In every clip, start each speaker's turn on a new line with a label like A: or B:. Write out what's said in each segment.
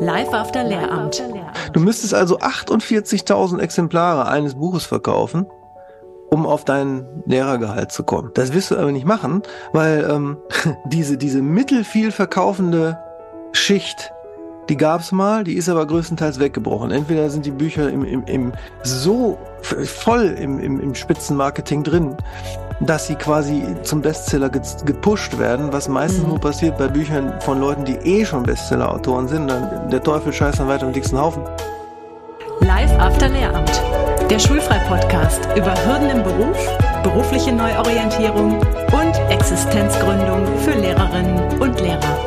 A: Live after Lehramt.
B: Du müsstest also 48.000 Exemplare eines Buches verkaufen, um auf dein Lehrergehalt zu kommen. Das wirst du aber nicht machen, weil ähm, diese, diese mittelfiel verkaufende Schicht, die gab's mal, die ist aber größtenteils weggebrochen. Entweder sind die Bücher im, im, im so voll im, im, im Spitzenmarketing drin, dass sie quasi zum Bestseller gepusht werden, was meistens mhm. nur passiert bei Büchern von Leuten, die eh schon Bestseller-Autoren sind. Dann der Teufel scheißt dann weiter im dicksten Haufen.
A: Live After Lehramt, der Schulfrei-Podcast über Hürden im Beruf, berufliche Neuorientierung und Existenzgründung für Lehrerinnen und Lehrer.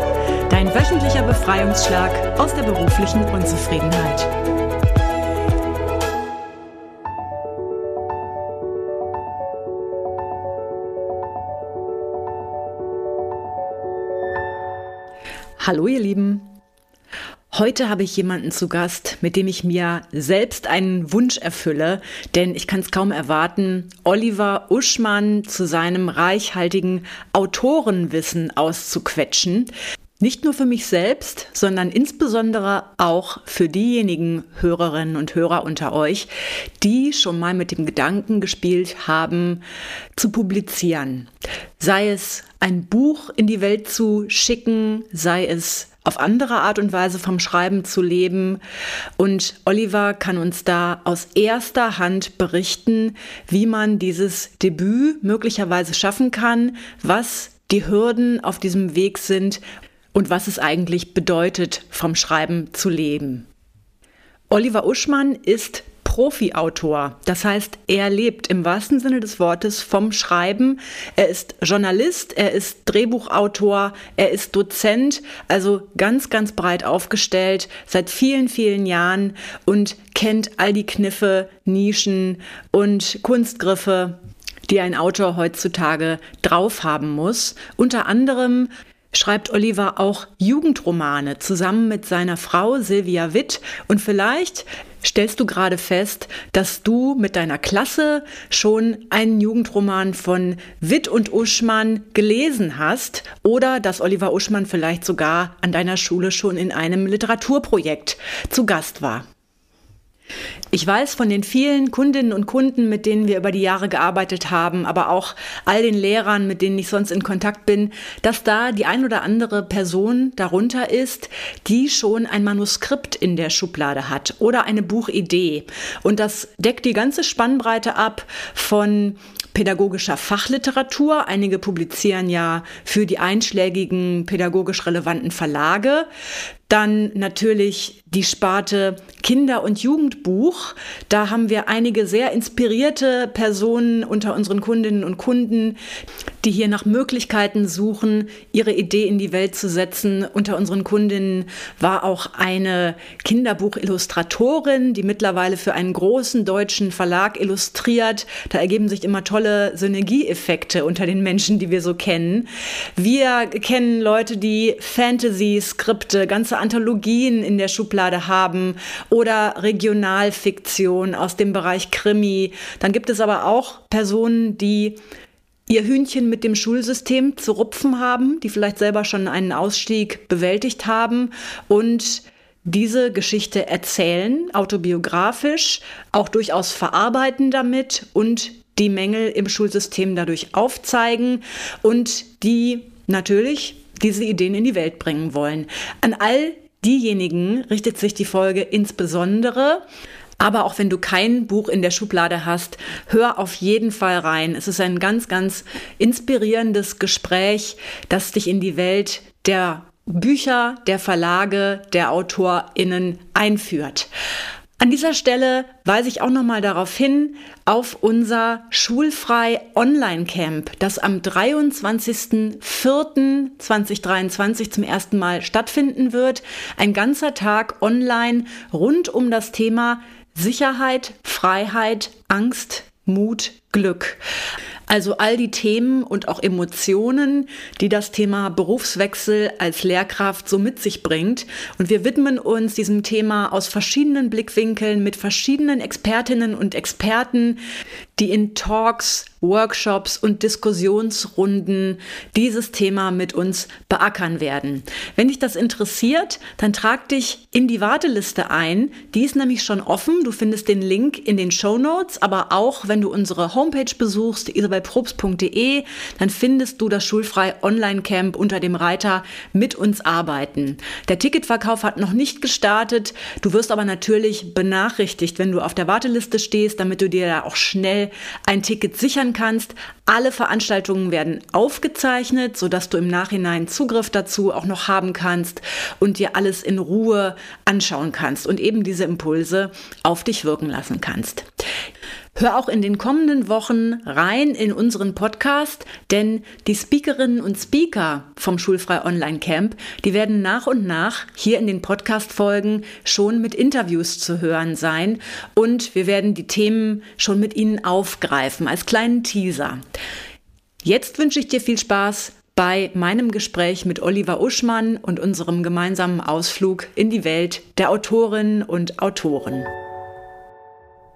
A: Dein wöchentlicher Befreiungsschlag aus der beruflichen Unzufriedenheit. Hallo ihr Lieben. Heute habe ich jemanden zu Gast, mit dem ich mir selbst einen Wunsch erfülle, denn ich kann es kaum erwarten, Oliver Uschmann zu seinem reichhaltigen Autorenwissen auszuquetschen. Nicht nur für mich selbst, sondern insbesondere auch für diejenigen Hörerinnen und Hörer unter euch, die schon mal mit dem Gedanken gespielt haben, zu publizieren. Sei es ein Buch in die Welt zu schicken, sei es auf andere Art und Weise vom Schreiben zu leben. Und Oliver kann uns da aus erster Hand berichten, wie man dieses Debüt möglicherweise schaffen kann, was die Hürden auf diesem Weg sind und was es eigentlich bedeutet, vom Schreiben zu leben. Oliver Uschmann ist Profi-Autor. Das heißt, er lebt im wahrsten Sinne des Wortes vom Schreiben. Er ist Journalist, er ist Drehbuchautor, er ist Dozent, also ganz, ganz breit aufgestellt seit vielen, vielen Jahren und kennt all die Kniffe, Nischen und Kunstgriffe, die ein Autor heutzutage drauf haben muss. Unter anderem schreibt Oliver auch Jugendromane zusammen mit seiner Frau Silvia Witt. Und vielleicht stellst du gerade fest, dass du mit deiner Klasse schon einen Jugendroman von Witt und Uschmann gelesen hast oder dass Oliver Uschmann vielleicht sogar an deiner Schule schon in einem Literaturprojekt zu Gast war. Ich weiß von den vielen Kundinnen und Kunden, mit denen wir über die Jahre gearbeitet haben, aber auch all den Lehrern, mit denen ich sonst in Kontakt bin, dass da die ein oder andere Person darunter ist, die schon ein Manuskript in der Schublade hat oder eine Buchidee. Und das deckt die ganze Spannbreite ab von pädagogischer Fachliteratur. Einige publizieren ja für die einschlägigen pädagogisch relevanten Verlage. Dann natürlich die Sparte Kinder- und Jugendbuch. Da haben wir einige sehr inspirierte Personen unter unseren Kundinnen und Kunden, die hier nach Möglichkeiten suchen, ihre Idee in die Welt zu setzen. Unter unseren Kundinnen war auch eine Kinderbuchillustratorin, die mittlerweile für einen großen deutschen Verlag illustriert. Da ergeben sich immer tolle Synergieeffekte unter den Menschen, die wir so kennen. Wir kennen Leute, die Fantasy-Skripte, ganze Anthologien in der Schublade haben oder Regionalfiktion aus dem Bereich Krimi. Dann gibt es aber auch Personen, die ihr Hühnchen mit dem Schulsystem zu rupfen haben, die vielleicht selber schon einen Ausstieg bewältigt haben und diese Geschichte erzählen, autobiografisch, auch durchaus verarbeiten damit und die Mängel im Schulsystem dadurch aufzeigen und die natürlich diese Ideen in die Welt bringen wollen. An all diejenigen richtet sich die Folge insbesondere. Aber auch wenn du kein Buch in der Schublade hast, hör auf jeden Fall rein. Es ist ein ganz, ganz inspirierendes Gespräch, das dich in die Welt der Bücher, der Verlage, der AutorInnen einführt. An dieser Stelle weise ich auch noch mal darauf hin, auf unser Schulfrei Online Camp, das am 23.04.2023 zum ersten Mal stattfinden wird. Ein ganzer Tag online rund um das Thema Sicherheit, Freiheit, Angst, Mut, Glück. Also all die Themen und auch Emotionen, die das Thema Berufswechsel als Lehrkraft so mit sich bringt. Und wir widmen uns diesem Thema aus verschiedenen Blickwinkeln mit verschiedenen Expertinnen und Experten, die in Talks, Workshops und Diskussionsrunden dieses Thema mit uns beackern werden. Wenn dich das interessiert, dann trag dich in die Warteliste ein. Die ist nämlich schon offen. Du findest den Link in den Show Notes, aber auch wenn du unsere Homepage besuchst, isabelprobst.de, dann findest du das Schulfrei Online Camp unter dem Reiter mit uns arbeiten. Der Ticketverkauf hat noch nicht gestartet. Du wirst aber natürlich benachrichtigt, wenn du auf der Warteliste stehst, damit du dir da auch schnell ein Ticket sichern kannst. Alle Veranstaltungen werden aufgezeichnet, sodass du im Nachhinein Zugriff dazu auch noch haben kannst und dir alles in Ruhe anschauen kannst und eben diese Impulse auf dich wirken lassen kannst. Hör auch in den kommenden Wochen rein in unseren Podcast, denn die Speakerinnen und Speaker vom Schulfrei Online Camp, die werden nach und nach hier in den Podcast-Folgen schon mit Interviews zu hören sein und wir werden die Themen schon mit ihnen aufgreifen als kleinen Teaser. Jetzt wünsche ich dir viel Spaß bei meinem Gespräch mit Oliver Uschmann und unserem gemeinsamen Ausflug in die Welt der Autorinnen und Autoren.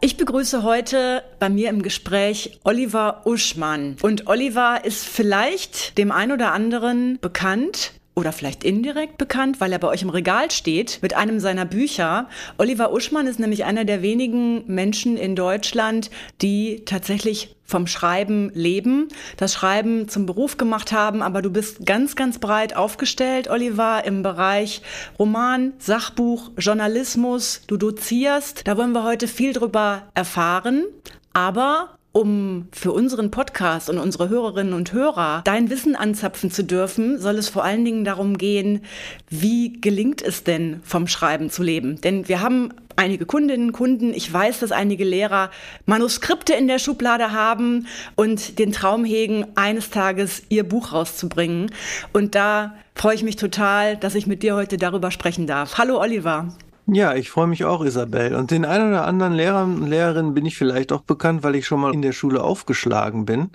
A: Ich begrüße heute bei mir im Gespräch Oliver Uschmann. Und Oliver ist vielleicht dem ein oder anderen bekannt oder vielleicht indirekt bekannt, weil er bei euch im Regal steht mit einem seiner Bücher. Oliver Uschmann ist nämlich einer der wenigen Menschen in Deutschland, die tatsächlich vom Schreiben leben, das Schreiben zum Beruf gemacht haben, aber du bist ganz, ganz breit aufgestellt, Oliver, im Bereich Roman, Sachbuch, Journalismus, du dozierst. Da wollen wir heute viel drüber erfahren. Aber um für unseren Podcast und unsere Hörerinnen und Hörer dein Wissen anzapfen zu dürfen, soll es vor allen Dingen darum gehen, wie gelingt es denn vom Schreiben zu leben? Denn wir haben einige Kundinnen, Kunden, ich weiß, dass einige Lehrer Manuskripte in der Schublade haben und den Traum hegen, eines Tages ihr Buch rauszubringen. Und da freue ich mich total, dass ich mit dir heute darüber sprechen darf. Hallo Oliver.
B: Ja, ich freue mich auch, Isabel. Und den einen oder anderen Lehrer und Lehrerinnen bin ich vielleicht auch bekannt, weil ich schon mal in der Schule aufgeschlagen bin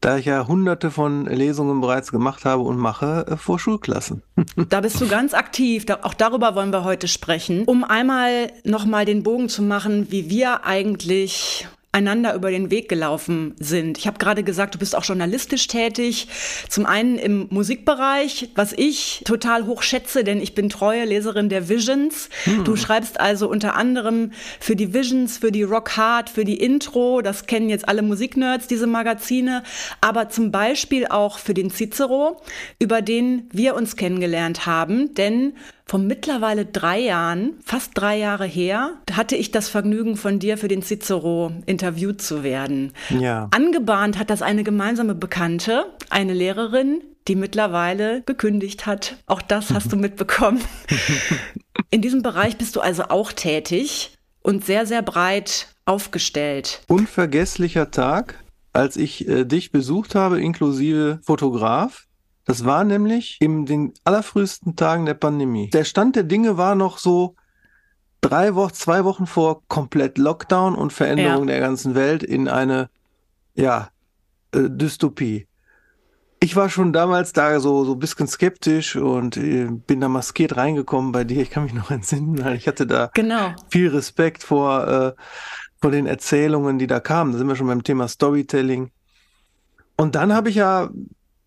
B: da ich ja hunderte von Lesungen bereits gemacht habe und mache äh, vor Schulklassen.
A: Da bist du ganz aktiv. Auch darüber wollen wir heute sprechen. Um einmal nochmal den Bogen zu machen, wie wir eigentlich einander über den Weg gelaufen sind. Ich habe gerade gesagt, du bist auch journalistisch tätig. Zum einen im Musikbereich, was ich total hoch schätze, denn ich bin treue Leserin der Visions. Hm. Du schreibst also unter anderem für die Visions, für die Rock Hard, für die Intro. Das kennen jetzt alle Musiknerds, diese Magazine. Aber zum Beispiel auch für den Cicero, über den wir uns kennengelernt haben. Denn vor mittlerweile drei Jahren, fast drei Jahre her, hatte ich das Vergnügen, von dir für den Cicero interviewt zu werden. Ja. Angebahnt hat das eine gemeinsame Bekannte, eine Lehrerin, die mittlerweile gekündigt hat. Auch das hast du mitbekommen. In diesem Bereich bist du also auch tätig und sehr, sehr breit aufgestellt.
B: Unvergesslicher Tag, als ich äh, dich besucht habe, inklusive Fotograf. Das war nämlich in den allerfrühesten Tagen der Pandemie. Der Stand der Dinge war noch so drei Wochen, zwei Wochen vor komplett Lockdown und Veränderung ja. der ganzen Welt in eine, ja, äh, Dystopie. Ich war schon damals da so, so ein bisschen skeptisch und äh, bin da maskiert reingekommen bei dir. Ich kann mich noch entsinnen. Ich hatte da genau. viel Respekt vor, äh, vor den Erzählungen, die da kamen. Da sind wir schon beim Thema Storytelling. Und dann habe ich ja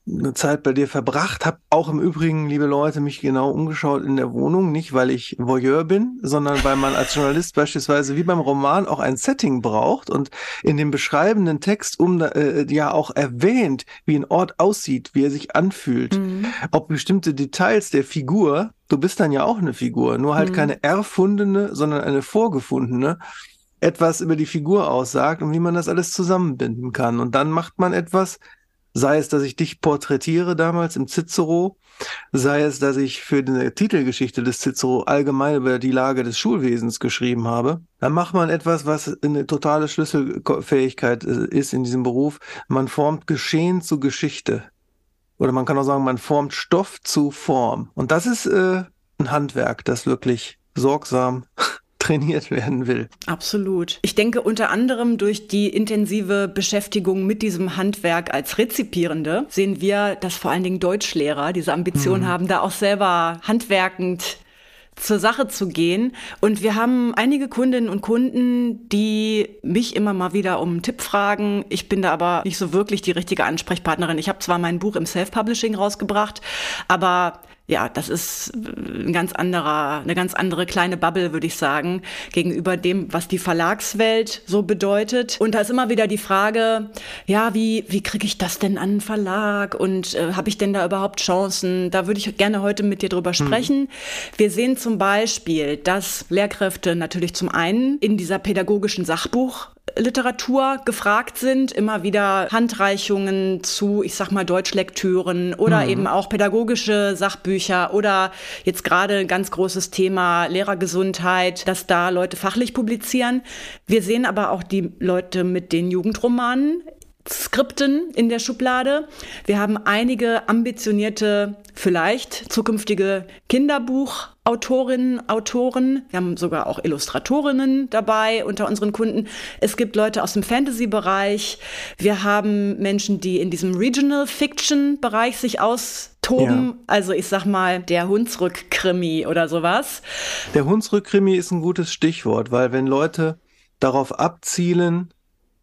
B: eine Zeit bei dir verbracht, habe auch im Übrigen, liebe Leute, mich genau umgeschaut in der Wohnung, nicht weil ich Voyeur bin, sondern weil man als Journalist beispielsweise wie beim Roman auch ein Setting braucht und in dem beschreibenden Text um äh, ja auch erwähnt, wie ein Ort aussieht, wie er sich anfühlt, mhm. ob bestimmte Details der Figur, du bist dann ja auch eine Figur, nur halt mhm. keine erfundene, sondern eine vorgefundene etwas über die Figur aussagt und wie man das alles zusammenbinden kann. Und dann macht man etwas, Sei es, dass ich dich porträtiere damals im Cicero, sei es, dass ich für die Titelgeschichte des Cicero allgemein über die Lage des Schulwesens geschrieben habe, dann macht man etwas, was eine totale Schlüsselfähigkeit ist in diesem Beruf. Man formt Geschehen zu Geschichte. Oder man kann auch sagen, man formt Stoff zu Form. Und das ist äh, ein Handwerk, das wirklich sorgsam trainiert werden will.
A: Absolut. Ich denke unter anderem durch die intensive Beschäftigung mit diesem Handwerk als Rezipierende sehen wir, dass vor allen Dingen Deutschlehrer diese Ambition mhm. haben, da auch selber handwerkend zur Sache zu gehen. Und wir haben einige Kundinnen und Kunden, die mich immer mal wieder um einen Tipp fragen. Ich bin da aber nicht so wirklich die richtige Ansprechpartnerin. Ich habe zwar mein Buch im Self-Publishing rausgebracht, aber ja, das ist ein ganz anderer, eine ganz andere kleine Bubble, würde ich sagen, gegenüber dem, was die Verlagswelt so bedeutet. Und da ist immer wieder die Frage, ja, wie, wie kriege ich das denn an einen Verlag und äh, habe ich denn da überhaupt Chancen? Da würde ich gerne heute mit dir drüber mhm. sprechen. Mhm. Wir sehen zum Beispiel, dass Lehrkräfte natürlich zum einen in dieser pädagogischen Sachbuch Literatur gefragt sind, immer wieder Handreichungen zu, ich sag mal, Deutschlektüren oder mhm. eben auch pädagogische Sachbücher oder jetzt gerade ein ganz großes Thema Lehrergesundheit, dass da Leute fachlich publizieren. Wir sehen aber auch die Leute mit den Jugendromanen Skripten in der Schublade. Wir haben einige ambitionierte, vielleicht zukünftige Kinderbuchautorinnen, Autoren. Wir haben sogar auch Illustratorinnen dabei unter unseren Kunden. Es gibt Leute aus dem Fantasy-Bereich. Wir haben Menschen, die in diesem Regional Fiction-Bereich sich austoben. Ja. Also ich sag mal, der Hunsrück-Krimi oder sowas.
B: Der Hunsrück-Krimi ist ein gutes Stichwort, weil wenn Leute darauf abzielen,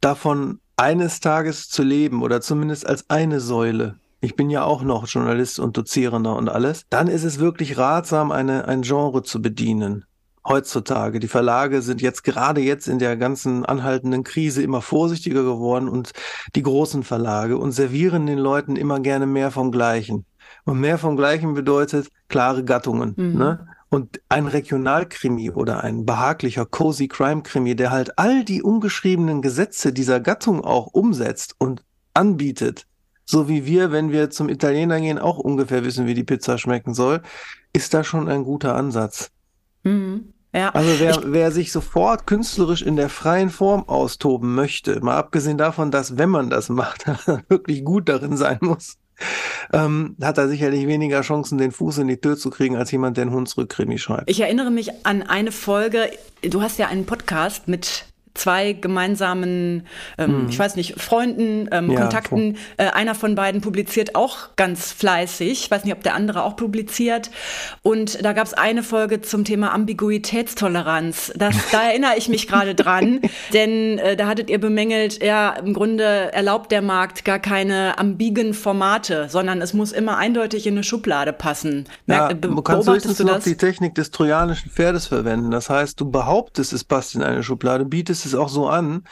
B: davon eines Tages zu leben oder zumindest als eine Säule, ich bin ja auch noch Journalist und Dozierender und alles, dann ist es wirklich ratsam, eine, ein Genre zu bedienen. Heutzutage. Die Verlage sind jetzt gerade jetzt in der ganzen anhaltenden Krise immer vorsichtiger geworden und die großen Verlage und servieren den Leuten immer gerne mehr vom Gleichen. Und mehr vom Gleichen bedeutet klare Gattungen. Mhm. Ne? Und ein Regionalkrimi oder ein behaglicher Cozy Crime Krimi, der halt all die ungeschriebenen Gesetze dieser Gattung auch umsetzt und anbietet, so wie wir, wenn wir zum Italiener gehen, auch ungefähr wissen, wie die Pizza schmecken soll, ist da schon ein guter Ansatz. Mhm. Ja. Also wer, wer sich sofort künstlerisch in der freien Form austoben möchte, mal abgesehen davon, dass wenn man das macht, wirklich gut darin sein muss, ähm, hat er sicherlich weniger Chancen, den Fuß in die Tür zu kriegen, als jemand, der einen Hunsrückkrimi schreibt.
A: Ich erinnere mich an eine Folge, du hast ja einen Podcast mit zwei gemeinsamen, ähm, mhm. ich weiß nicht, Freunden, ähm, ja, Kontakten. Äh, einer von beiden publiziert auch ganz fleißig. Ich weiß nicht, ob der andere auch publiziert. Und da gab es eine Folge zum Thema Ambiguitätstoleranz. Das, da erinnere ich mich gerade dran, denn äh, da hattet ihr bemängelt, ja, im Grunde erlaubt der Markt gar keine ambigen Formate, sondern es muss immer eindeutig in eine Schublade passen.
B: Merk, ja, du kannst höchstens noch die Technik des trojanischen Pferdes verwenden. Das heißt, du behauptest, es passt in eine Schublade, bietest es auch so an,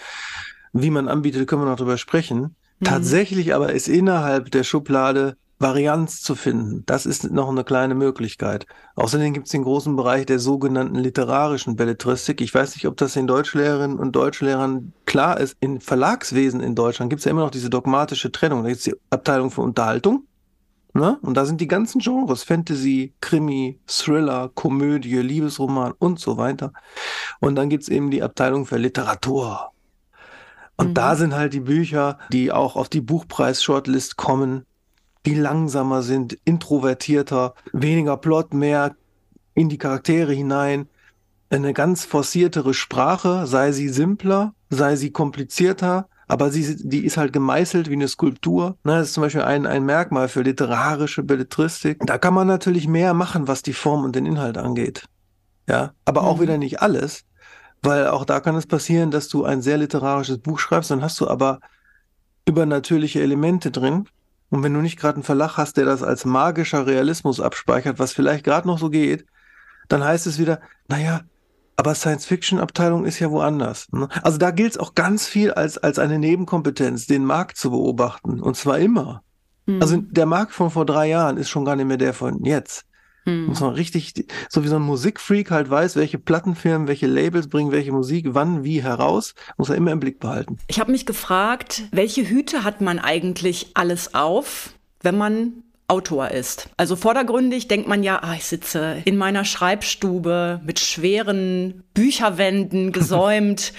B: wie man anbietet, können wir noch drüber sprechen. Mhm. Tatsächlich aber ist innerhalb der Schublade Varianz zu finden. Das ist noch eine kleine Möglichkeit. Außerdem gibt es den großen Bereich der sogenannten literarischen Belletristik. Ich weiß nicht, ob das den Deutschlehrerinnen und Deutschlehrern klar ist. Im Verlagswesen in Deutschland gibt es ja immer noch diese dogmatische Trennung. Da gibt es die Abteilung für Unterhaltung. Ne? Und da sind die ganzen Genres, Fantasy, Krimi, Thriller, Komödie, Liebesroman und so weiter. Und dann gibt's eben die Abteilung für Literatur. Und mhm. da sind halt die Bücher, die auch auf die Buchpreis-Shortlist kommen, die langsamer sind, introvertierter, weniger Plot, mehr in die Charaktere hinein, eine ganz forciertere Sprache, sei sie simpler, sei sie komplizierter, aber sie, die ist halt gemeißelt wie eine Skulptur. Ne, das ist zum Beispiel ein, ein Merkmal für literarische Belletristik. Da kann man natürlich mehr machen, was die Form und den Inhalt angeht. Ja, aber auch mhm. wieder nicht alles, weil auch da kann es passieren, dass du ein sehr literarisches Buch schreibst, dann hast du aber übernatürliche Elemente drin. Und wenn du nicht gerade einen Verlag hast, der das als magischer Realismus abspeichert, was vielleicht gerade noch so geht, dann heißt es wieder, naja, aber Science-Fiction-Abteilung ist ja woanders. Ne? Also da gilt es auch ganz viel als, als eine Nebenkompetenz, den Markt zu beobachten. Und zwar immer. Mhm. Also der Markt von vor drei Jahren ist schon gar nicht mehr der von jetzt. Hm. Muss man richtig, so wie so ein Musikfreak halt weiß, welche Plattenfirmen, welche Labels bringen welche Musik wann, wie heraus, muss er immer im Blick behalten.
A: Ich habe mich gefragt, welche Hüte hat man eigentlich alles auf, wenn man Autor ist. Also vordergründig denkt man ja, ah, ich sitze in meiner Schreibstube mit schweren Bücherwänden gesäumt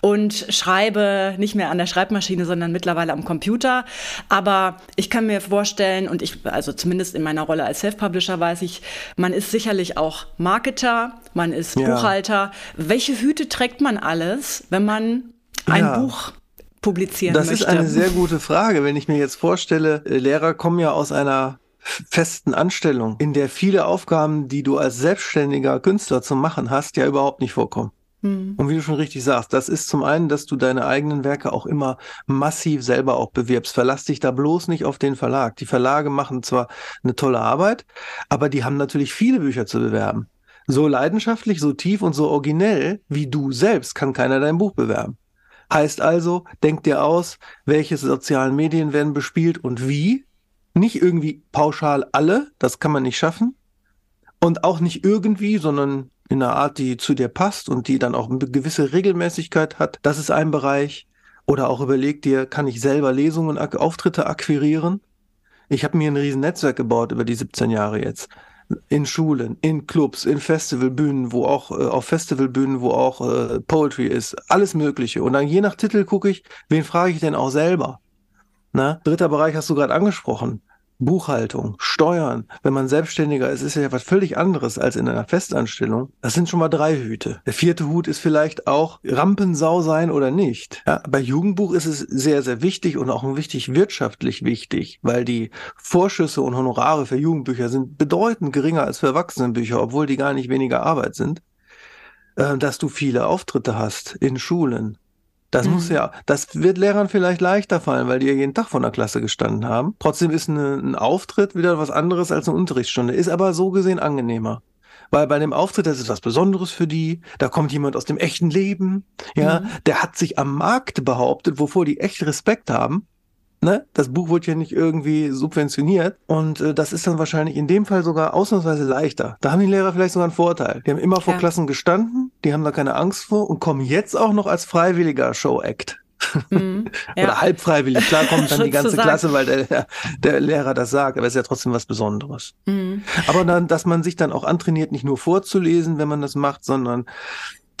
A: und schreibe nicht mehr an der Schreibmaschine, sondern mittlerweile am Computer. Aber ich kann mir vorstellen, und ich, also zumindest in meiner Rolle als Self-Publisher weiß ich, man ist sicherlich auch Marketer, man ist ja. Buchhalter. Welche Hüte trägt man alles, wenn man ein ja. Buch publizieren
B: das
A: möchte?
B: Das ist eine sehr gute Frage. Wenn ich mir jetzt vorstelle, äh, Lehrer kommen ja aus einer festen Anstellung, in der viele Aufgaben, die du als selbstständiger Künstler zu machen hast, ja überhaupt nicht vorkommen. Hm. Und wie du schon richtig sagst, das ist zum einen, dass du deine eigenen Werke auch immer massiv selber auch bewirbst. Verlass dich da bloß nicht auf den Verlag. Die Verlage machen zwar eine tolle Arbeit, aber die haben natürlich viele Bücher zu bewerben. So leidenschaftlich, so tief und so originell wie du selbst kann keiner dein Buch bewerben. Heißt also, denk dir aus, welche sozialen Medien werden bespielt und wie. Nicht irgendwie pauschal alle, das kann man nicht schaffen. Und auch nicht irgendwie, sondern in einer Art, die zu dir passt und die dann auch eine gewisse Regelmäßigkeit hat. Das ist ein Bereich. Oder auch überleg dir, kann ich selber Lesungen, Auftritte akquirieren? Ich habe mir ein riesen Netzwerk gebaut über die 17 Jahre jetzt in Schulen, in Clubs, in Festivalbühnen, wo auch äh, auf Festivalbühnen, wo auch äh, Poetry ist, alles Mögliche. Und dann je nach Titel gucke ich, wen frage ich denn auch selber? Na, dritter Bereich hast du gerade angesprochen. Buchhaltung, Steuern, wenn man Selbstständiger ist, ist ja was völlig anderes als in einer Festanstellung. Das sind schon mal drei Hüte. Der vierte Hut ist vielleicht auch Rampensau sein oder nicht. Ja, bei Jugendbuch ist es sehr, sehr wichtig und auch wichtig wirtschaftlich wichtig, weil die Vorschüsse und Honorare für Jugendbücher sind bedeutend geringer als für Erwachsenenbücher, obwohl die gar nicht weniger Arbeit sind äh, dass du viele Auftritte hast in Schulen, das mhm. muss ja, das wird Lehrern vielleicht leichter fallen, weil die ja jeden Tag von der Klasse gestanden haben. Trotzdem ist eine, ein Auftritt wieder was anderes als eine Unterrichtsstunde, ist aber so gesehen angenehmer. Weil bei dem Auftritt, das ist was Besonderes für die, da kommt jemand aus dem echten Leben, ja, mhm. der hat sich am Markt behauptet, wovor die echt Respekt haben. Ne? Das Buch wurde ja nicht irgendwie subventioniert und äh, das ist dann wahrscheinlich in dem Fall sogar ausnahmsweise leichter. Da haben die Lehrer vielleicht sogar einen Vorteil. Die haben immer vor ja. Klassen gestanden, die haben da keine Angst vor und kommen jetzt auch noch als freiwilliger Show-Act. Mhm, ja. Oder halb freiwillig. Klar kommt dann die ganze Klasse, weil der, der Lehrer das sagt, aber es ist ja trotzdem was Besonderes. Mhm. Aber dann, dass man sich dann auch antrainiert, nicht nur vorzulesen, wenn man das macht, sondern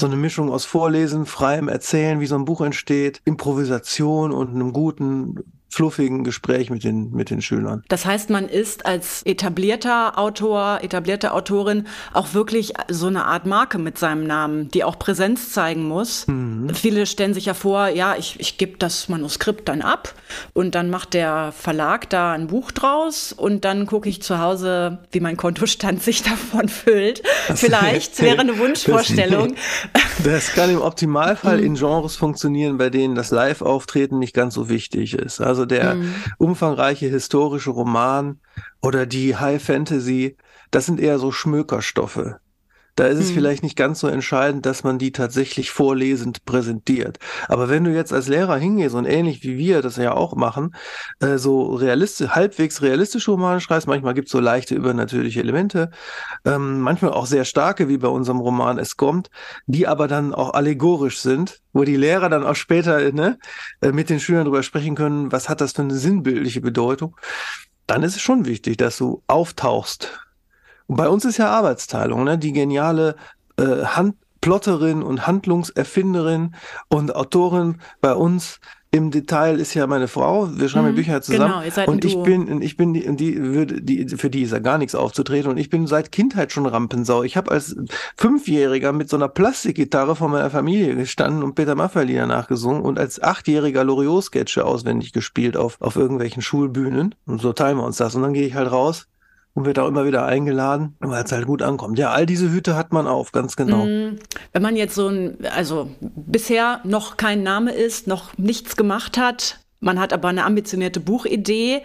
B: so eine Mischung aus Vorlesen, freiem Erzählen, wie so ein Buch entsteht, Improvisation und einem guten fluffigen Gespräch mit den, mit den Schülern.
A: Das heißt, man ist als etablierter Autor, etablierte Autorin auch wirklich so eine Art Marke mit seinem Namen, die auch Präsenz zeigen muss. Mhm. Viele stellen sich ja vor, ja, ich, ich gebe das Manuskript dann ab und dann macht der Verlag da ein Buch draus und dann gucke ich zu Hause, wie mein Kontostand sich davon füllt. Das Vielleicht wäre eine Wunschvorstellung.
B: Das, das kann im Optimalfall mhm. in Genres funktionieren, bei denen das Live-Auftreten nicht ganz so wichtig ist. Also also der mhm. umfangreiche historische Roman oder die High Fantasy, das sind eher so Schmökerstoffe. Da ist es hm. vielleicht nicht ganz so entscheidend, dass man die tatsächlich vorlesend präsentiert. Aber wenn du jetzt als Lehrer hingehst und ähnlich wie wir das ja auch machen, äh, so realistisch, halbwegs realistische Romane schreibst, manchmal gibt es so leichte übernatürliche Elemente, ähm, manchmal auch sehr starke, wie bei unserem Roman Es kommt, die aber dann auch allegorisch sind, wo die Lehrer dann auch später ne, äh, mit den Schülern darüber sprechen können, was hat das für eine sinnbildliche Bedeutung. Dann ist es schon wichtig, dass du auftauchst und bei uns ist ja Arbeitsteilung, ne? Die geniale äh, Handplotterin und Handlungserfinderin und Autorin bei uns im Detail ist ja meine Frau. Wir schreiben mhm, Bücher zusammen. Genau, ihr seid und ich bin, ich bin die, die würde, die, für die ist ja gar nichts aufzutreten. Und ich bin seit Kindheit schon Rampensau. Ich habe als Fünfjähriger mit so einer Plastikgitarre von meiner Familie gestanden und Peter Maffay Lieder nachgesungen und als Achtjähriger Loriot-Sketche auswendig gespielt auf, auf irgendwelchen Schulbühnen. Und so teilen wir uns das. Und dann gehe ich halt raus und wird auch immer wieder eingeladen, weil es halt gut ankommt. Ja, all diese Hüte hat man auf, ganz genau. Mm,
A: wenn man jetzt so ein, also bisher noch kein Name ist, noch nichts gemacht hat, man hat aber eine ambitionierte Buchidee,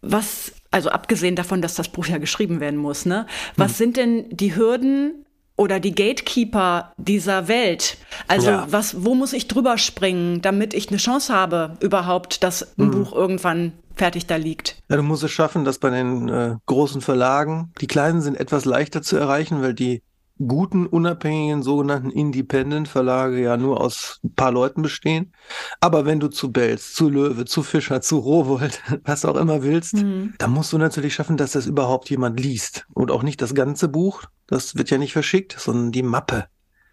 A: was, also abgesehen davon, dass das Buch ja geschrieben werden muss, ne? Was hm. sind denn die Hürden, oder die Gatekeeper dieser Welt. Also ja. was, wo muss ich drüber springen, damit ich eine Chance habe, überhaupt, dass ein mhm. Buch irgendwann fertig da liegt.
B: Ja, du musst es schaffen, dass bei den äh, großen Verlagen, die kleinen sind etwas leichter zu erreichen, weil die guten, unabhängigen, sogenannten Independent-Verlage ja nur aus ein paar Leuten bestehen. Aber wenn du zu Belz, zu Löwe, zu Fischer, zu Rowold, was auch immer willst, mhm. dann musst du natürlich schaffen, dass das überhaupt jemand liest. Und auch nicht das ganze Buch, das wird ja nicht verschickt, sondern die Mappe.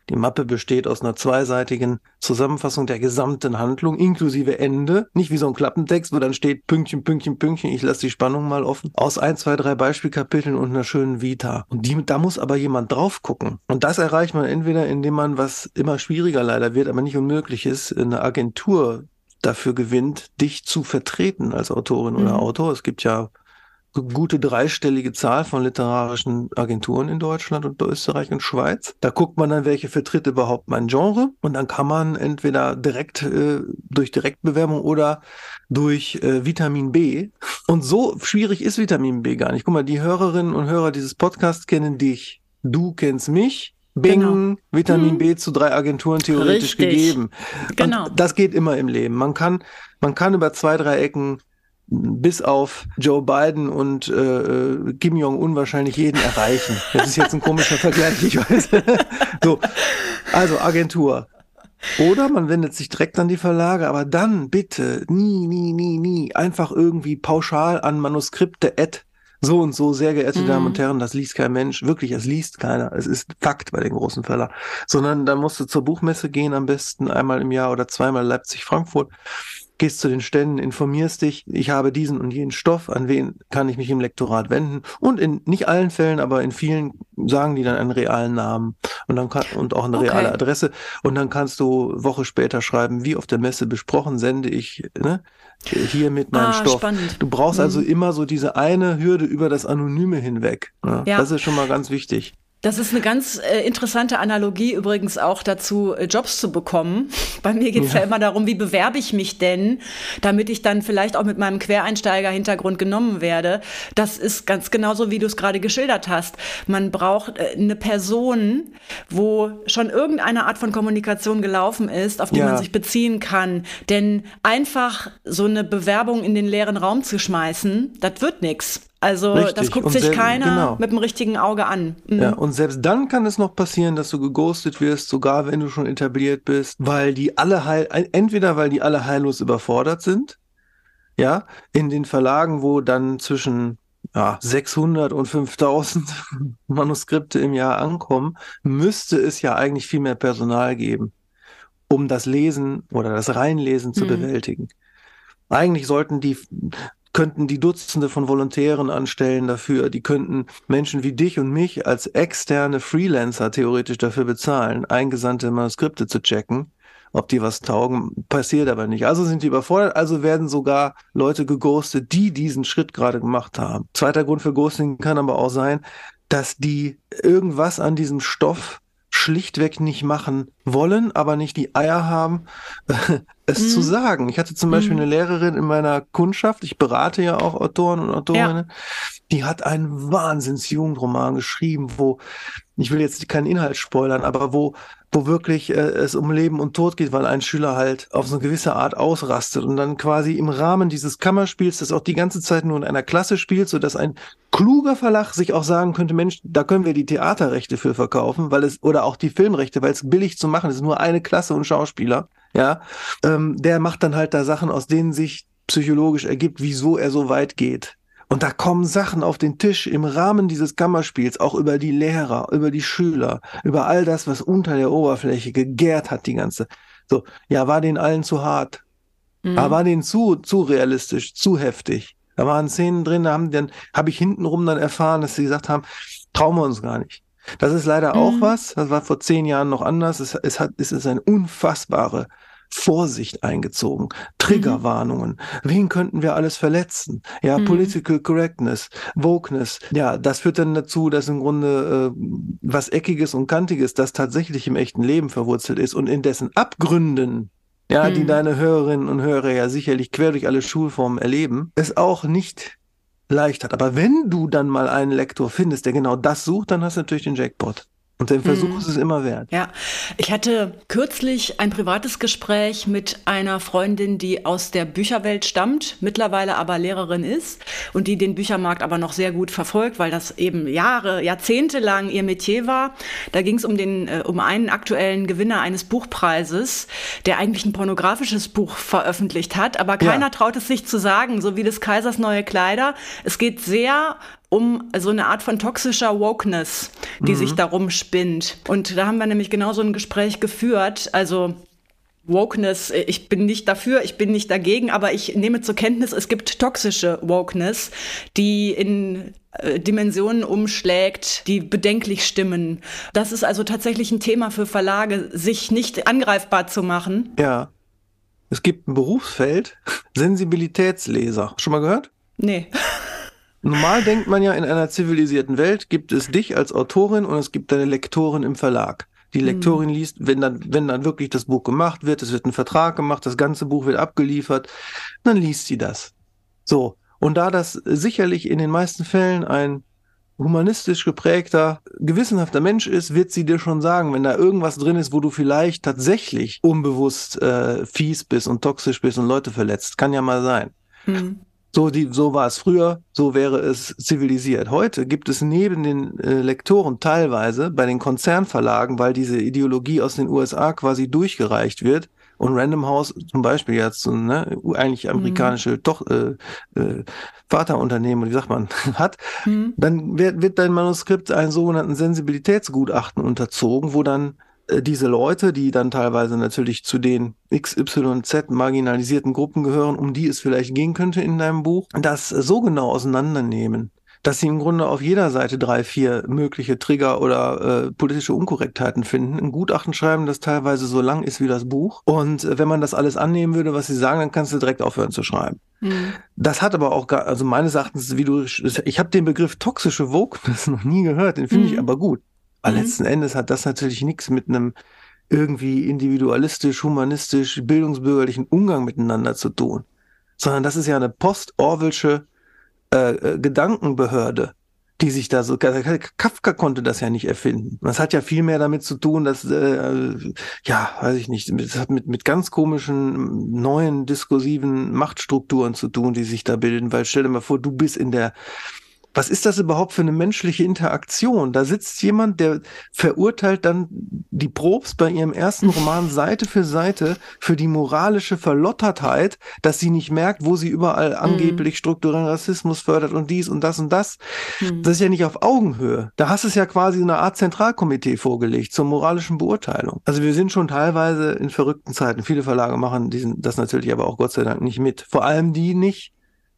B: Die Mappe besteht aus einer zweiseitigen Zusammenfassung der gesamten Handlung, inklusive Ende. Nicht wie so ein Klappentext, wo dann steht Pünktchen, Pünktchen, Pünktchen, ich lasse die Spannung mal offen. Aus ein, zwei, drei Beispielkapiteln und einer schönen Vita. Und die, da muss aber jemand drauf gucken. Und das erreicht man entweder, indem man, was immer schwieriger leider wird, aber nicht unmöglich ist, eine Agentur dafür gewinnt, dich zu vertreten als Autorin mhm. oder Autor. Es gibt ja gute dreistellige Zahl von literarischen Agenturen in Deutschland und Österreich und Schweiz. Da guckt man dann, welche vertritt überhaupt mein Genre und dann kann man entweder direkt äh, durch Direktbewerbung oder durch äh, Vitamin B. Und so schwierig ist Vitamin B gar nicht. Guck mal, die Hörerinnen und Hörer dieses Podcasts kennen dich. Du kennst mich. Bing, genau. Vitamin hm. B zu drei Agenturen theoretisch Richtig. gegeben. Genau. Und das geht immer im Leben. Man kann, man kann über zwei, drei Ecken bis auf Joe Biden und äh, äh Kim Jong-un wahrscheinlich jeden erreichen. Das ist jetzt ein komischer Vergleich, ich weiß. so, also Agentur. Oder man wendet sich direkt an die Verlage, aber dann bitte nie, nie, nie, nie einfach irgendwie pauschal an Manuskripte at so und so, sehr geehrte mhm. Damen und Herren, das liest kein Mensch. Wirklich, es liest keiner. Es ist Fakt bei den großen Verlagen. Sondern da musst du zur Buchmesse gehen, am besten einmal im Jahr oder zweimal Leipzig-Frankfurt gehst zu den Ständen, informierst dich, ich habe diesen und jenen Stoff, an wen kann ich mich im Lektorat wenden? Und in nicht allen Fällen, aber in vielen sagen die dann einen realen Namen und dann kann, und auch eine okay. reale Adresse. Und dann kannst du Woche später schreiben, wie auf der Messe besprochen, sende ich ne, hier mit meinem ah, Stoff. Spannend. Du brauchst also mhm. also immer so diese eine Hürde über das Anonyme hinweg. Ne? Ja. Das ist schon mal ganz wichtig.
A: Das ist eine ganz äh, interessante Analogie übrigens auch dazu, äh, Jobs zu bekommen. Bei mir geht es ja. ja. immer darum, wie bewerbe ich mich denn, damit ich dann vielleicht auch mit meinem Quereinsteiger-Hintergrund genommen werde. Das ist ganz genauso, wie du es gerade geschildert hast. Man braucht äh, eine Person, wo schon irgendeine Art von Kommunikation gelaufen ist, auf die ja. man sich beziehen kann. Denn einfach so eine Bewerbung in den leeren Raum zu schmeißen, das wird nichts. Also Richtig. das guckt und sich keiner genau. mit dem richtigen Auge an.
B: Mhm. Ja, und selbst dann kann es noch passieren, dass du geghostet wirst, sogar wenn du schon etabliert bist, weil die alle heil, entweder weil die alle heillos überfordert sind, ja, in den Verlagen, wo dann zwischen ja, 600 und 5000 Manuskripte im Jahr ankommen, müsste es ja eigentlich viel mehr Personal geben, um das Lesen oder das Reinlesen zu mhm. bewältigen. Eigentlich sollten die könnten die Dutzende von Volontären anstellen dafür. Die könnten Menschen wie dich und mich als externe Freelancer theoretisch dafür bezahlen, eingesandte Manuskripte zu checken, ob die was taugen. Passiert aber nicht. Also sind die überfordert, also werden sogar Leute geghostet, die diesen Schritt gerade gemacht haben. Zweiter Grund für Ghosting kann aber auch sein, dass die irgendwas an diesem Stoff schlichtweg nicht machen wollen, aber nicht die Eier haben, es mhm. zu sagen. Ich hatte zum Beispiel mhm. eine Lehrerin in meiner Kundschaft, ich berate ja auch Autoren und Autorinnen, ja. die hat einen Wahnsinns-Jugendroman geschrieben, wo, ich will jetzt keinen Inhalt spoilern, aber wo wo wirklich äh, es um Leben und Tod geht, weil ein Schüler halt auf so eine gewisse Art ausrastet und dann quasi im Rahmen dieses Kammerspiels, das auch die ganze Zeit nur in einer Klasse spielt, so dass ein kluger Verlag sich auch sagen könnte, Mensch, da können wir die Theaterrechte für verkaufen, weil es oder auch die Filmrechte, weil es billig zu machen ist, nur eine Klasse und Schauspieler, ja, ähm, der macht dann halt da Sachen, aus denen sich psychologisch ergibt, wieso er so weit geht. Und da kommen Sachen auf den Tisch im Rahmen dieses Kammerspiels, auch über die Lehrer, über die Schüler, über all das, was unter der Oberfläche gegärt hat, die ganze. So, ja, war den allen zu hart. Mhm. Aber war denen zu, zu realistisch, zu heftig. Da waren Szenen drin, da haben dann, habe ich hintenrum dann erfahren, dass sie gesagt haben, trauen wir uns gar nicht. Das ist leider mhm. auch was. Das war vor zehn Jahren noch anders. Es, es hat, es ist eine unfassbare Vorsicht eingezogen, Triggerwarnungen. Mhm. Wen könnten wir alles verletzen? Ja, mhm. Political Correctness, Wokeness. Ja, das führt dann dazu, dass im Grunde äh, was Eckiges und Kantiges, das tatsächlich im echten Leben verwurzelt ist und in dessen Abgründen ja, mhm. die deine Hörerinnen und Hörer ja sicherlich quer durch alle Schulformen erleben, es auch nicht leicht hat. Aber wenn du dann mal einen Lektor findest, der genau das sucht, dann hast du natürlich den Jackpot. Und den Versuch mhm. ist es immer wert.
A: Ja, ich hatte kürzlich ein privates Gespräch mit einer Freundin, die aus der Bücherwelt stammt, mittlerweile aber Lehrerin ist und die den Büchermarkt aber noch sehr gut verfolgt, weil das eben Jahre, Jahrzehnte lang ihr Metier war. Da ging es um den, äh, um einen aktuellen Gewinner eines Buchpreises, der eigentlich ein pornografisches Buch veröffentlicht hat, aber keiner ja. traut es sich zu sagen, so wie des Kaisers neue Kleider. Es geht sehr um so eine Art von toxischer Wokeness, die mhm. sich darum spinnt. Und da haben wir nämlich genau so ein Gespräch geführt. Also Wokeness, ich bin nicht dafür, ich bin nicht dagegen, aber ich nehme zur Kenntnis, es gibt toxische Wokeness, die in äh, Dimensionen umschlägt, die bedenklich stimmen. Das ist also tatsächlich ein Thema für Verlage, sich nicht angreifbar zu machen.
B: Ja. Es gibt ein Berufsfeld, Sensibilitätsleser. Schon mal gehört?
A: Nee.
B: Normal denkt man ja, in einer zivilisierten Welt gibt es dich als Autorin und es gibt deine Lektorin im Verlag. Die Lektorin mhm. liest, wenn dann, wenn dann wirklich das Buch gemacht wird, es wird ein Vertrag gemacht, das ganze Buch wird abgeliefert, dann liest sie das. So. Und da das sicherlich in den meisten Fällen ein humanistisch geprägter, gewissenhafter Mensch ist, wird sie dir schon sagen, wenn da irgendwas drin ist, wo du vielleicht tatsächlich unbewusst äh, fies bist und toxisch bist und Leute verletzt. Kann ja mal sein. Mhm. So, die, so war es früher, so wäre es zivilisiert. Heute gibt es neben den äh, Lektoren teilweise bei den Konzernverlagen, weil diese Ideologie aus den USA quasi durchgereicht wird, und Random House zum Beispiel jetzt so, ne, eigentlich amerikanische mhm. Toch, äh, äh, Vaterunternehmen, wie sagt man, hat, mhm. dann wird, wird dein Manuskript einen sogenannten Sensibilitätsgutachten unterzogen, wo dann diese Leute, die dann teilweise natürlich zu den XYZ marginalisierten Gruppen gehören, um die es vielleicht gehen könnte in deinem Buch, das so genau auseinandernehmen, dass sie im Grunde auf jeder Seite drei, vier mögliche Trigger oder äh, politische Unkorrektheiten finden. Ein Gutachten schreiben, das teilweise so lang ist wie das Buch. Und äh, wenn man das alles annehmen würde, was sie sagen, dann kannst du direkt aufhören zu schreiben. Mhm. Das hat aber auch, gar, also meines Erachtens, wie du, ich habe den Begriff toxische Wokeness noch nie gehört, den finde mhm. ich aber gut. Aber mhm. letzten Endes hat das natürlich nichts mit einem irgendwie individualistisch, humanistisch, bildungsbürgerlichen Umgang miteinander zu tun, sondern das ist ja eine post-Orwellsche äh, äh Gedankenbehörde, die sich da so, Kafka konnte das ja nicht erfinden. Das hat ja viel mehr damit zu tun, dass, äh, ja, weiß ich nicht, das hat mit, mit ganz komischen neuen diskursiven Machtstrukturen zu tun, die sich da bilden, weil stell dir mal vor, du bist in der was ist das überhaupt für eine menschliche Interaktion? Da sitzt jemand, der verurteilt dann die Probst bei ihrem ersten Roman Seite für Seite für die moralische Verlottertheit, dass sie nicht merkt, wo sie überall mhm. angeblich strukturellen Rassismus fördert und dies und das und das. Mhm. Das ist ja nicht auf Augenhöhe. Da hast es ja quasi eine Art Zentralkomitee vorgelegt zur moralischen Beurteilung. Also wir sind schon teilweise in verrückten Zeiten. Viele Verlage machen diesen, das natürlich aber auch Gott sei Dank nicht mit. Vor allem die nicht,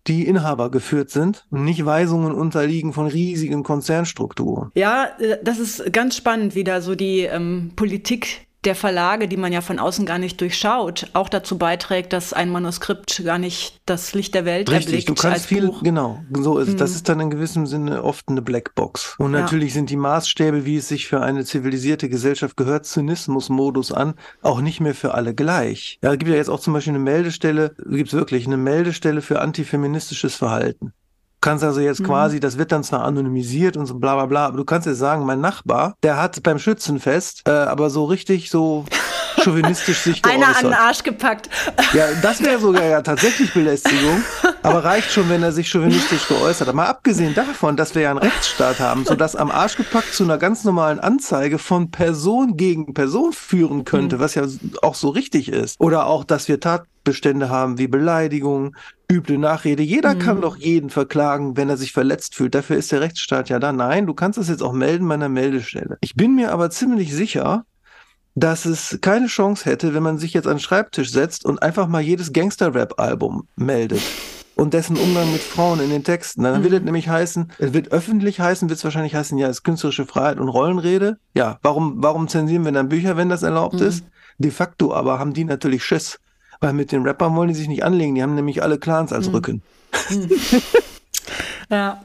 B: die Inhaber geführt sind und nicht Weisungen unterliegen von riesigen Konzernstrukturen.
A: Ja, äh, das ist ganz spannend, wie da so die ähm, Politik der Verlage, die man ja von außen gar nicht durchschaut, auch dazu beiträgt, dass ein Manuskript gar nicht das Licht der Welt
B: Richtig,
A: erblickt.
B: Du kannst viel, Buch. genau, so ist mhm. Das ist dann in gewissem Sinne oft eine Blackbox. Und natürlich ja. sind die Maßstäbe, wie es sich für eine zivilisierte Gesellschaft gehört, Zynismus-Modus an, auch nicht mehr für alle gleich. Ja, es gibt ja jetzt auch zum Beispiel eine Meldestelle, gibt es wirklich eine Meldestelle für antifeministisches Verhalten kannst also jetzt mhm. quasi, das wird dann zwar anonymisiert und so bla bla bla, aber du kannst jetzt sagen, mein Nachbar, der hat beim Schützenfest äh, aber so richtig so chauvinistisch sich geäußert.
A: Einer an den Arsch gepackt.
B: Ja, das wäre sogar ja tatsächlich Belästigung, aber reicht schon, wenn er sich chauvinistisch geäußert hat. Mal abgesehen davon, dass wir ja einen Rechtsstaat haben, sodass am Arsch gepackt zu einer ganz normalen Anzeige von Person gegen Person führen könnte, mhm. was ja auch so richtig ist. Oder auch, dass wir Tatbestände haben wie Beleidigung, üble Nachrede. Jeder mhm. kann doch jeden verklagen, wenn er sich verletzt fühlt. Dafür ist der Rechtsstaat ja da. Nein, du kannst das jetzt auch melden bei einer Meldestelle. Ich bin mir aber ziemlich sicher, dass es keine Chance hätte, wenn man sich jetzt an den Schreibtisch setzt und einfach mal jedes Gangster-Rap-Album meldet und dessen Umgang mit Frauen in den Texten. Dann mhm. wird es nämlich heißen, es wird öffentlich heißen, wird es wahrscheinlich heißen, ja, es ist künstlerische Freiheit und Rollenrede. Ja, warum, warum zensieren wir dann Bücher, wenn das erlaubt mhm. ist? De facto aber haben die natürlich Schiss. Weil mit den Rappern wollen die sich nicht anlegen, die haben nämlich alle Clans als mhm. Rücken. Mhm.
A: Ja.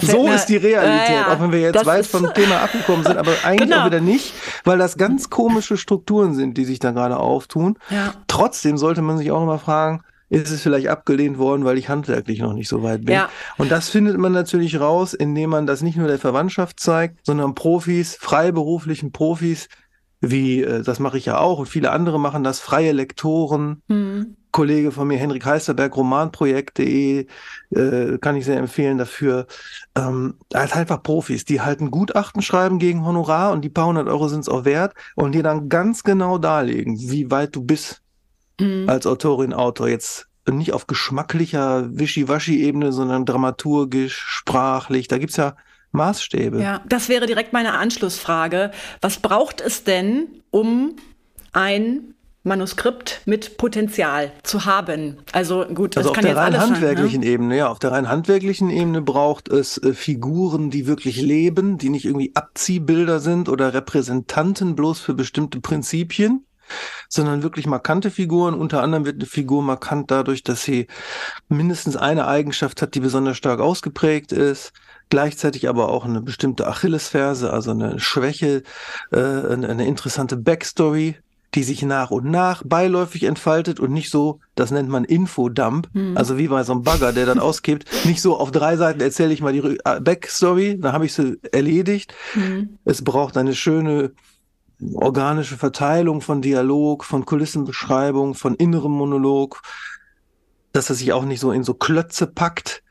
B: so mir, ist die Realität, äh, ja, auch wenn wir jetzt weit vom Thema abgekommen sind, aber eigentlich genau. auch wieder nicht, weil das ganz komische Strukturen sind, die sich da gerade auftun. Ja. Trotzdem sollte man sich auch nochmal fragen, ist es vielleicht abgelehnt worden, weil ich handwerklich noch nicht so weit bin.
A: Ja.
B: Und das findet man natürlich raus, indem man das nicht nur der Verwandtschaft zeigt, sondern Profis, freiberuflichen Profis, wie, äh, das mache ich ja auch und viele andere machen das, freie Lektoren,
A: Mhm.
B: Kollege von mir, Henrik Heisterberg, romanprojekt.de, äh, kann ich sehr empfehlen dafür. Ähm, halt einfach Profis, die halt ein Gutachten schreiben gegen Honorar und die paar hundert Euro sind es auch wert und dir dann ganz genau darlegen, wie weit du bist
A: Mhm.
B: als Autorin, Autor. Jetzt nicht auf geschmacklicher Wischiwaschi-Ebene, sondern dramaturgisch, sprachlich. Da gibt's ja Maßstäbe.
A: Ja, das wäre direkt meine Anschlussfrage. Was braucht es denn, um ein Manuskript mit Potenzial zu haben? Also gut, das
B: Also auf
A: kann
B: der
A: jetzt
B: rein
A: alles sein,
B: handwerklichen
A: ne?
B: Ebene, ja, auf der rein handwerklichen Ebene braucht es äh, Figuren, die wirklich leben, die nicht irgendwie Abziehbilder sind oder Repräsentanten bloß für bestimmte Prinzipien, sondern wirklich markante Figuren. Unter anderem wird eine Figur markant dadurch, dass sie mindestens eine Eigenschaft hat, die besonders stark ausgeprägt ist, gleichzeitig aber auch eine bestimmte Achillesferse, also eine Schwäche, äh, eine, interessante Backstory, die sich nach und nach beiläufig entfaltet und nicht so, das nennt man Infodump,
A: Hm.
B: also wie bei so einem Bagger, der dann auskippt, nicht so auf drei Seiten erzähle ich mal die äh, Backstory, dann habe ich sie erledigt.
A: Mhm.
B: Es braucht eine schöne organische Verteilung von Dialog, von Kulissenbeschreibung, von innerem Monolog, dass er sich auch nicht so in so Klötze packt.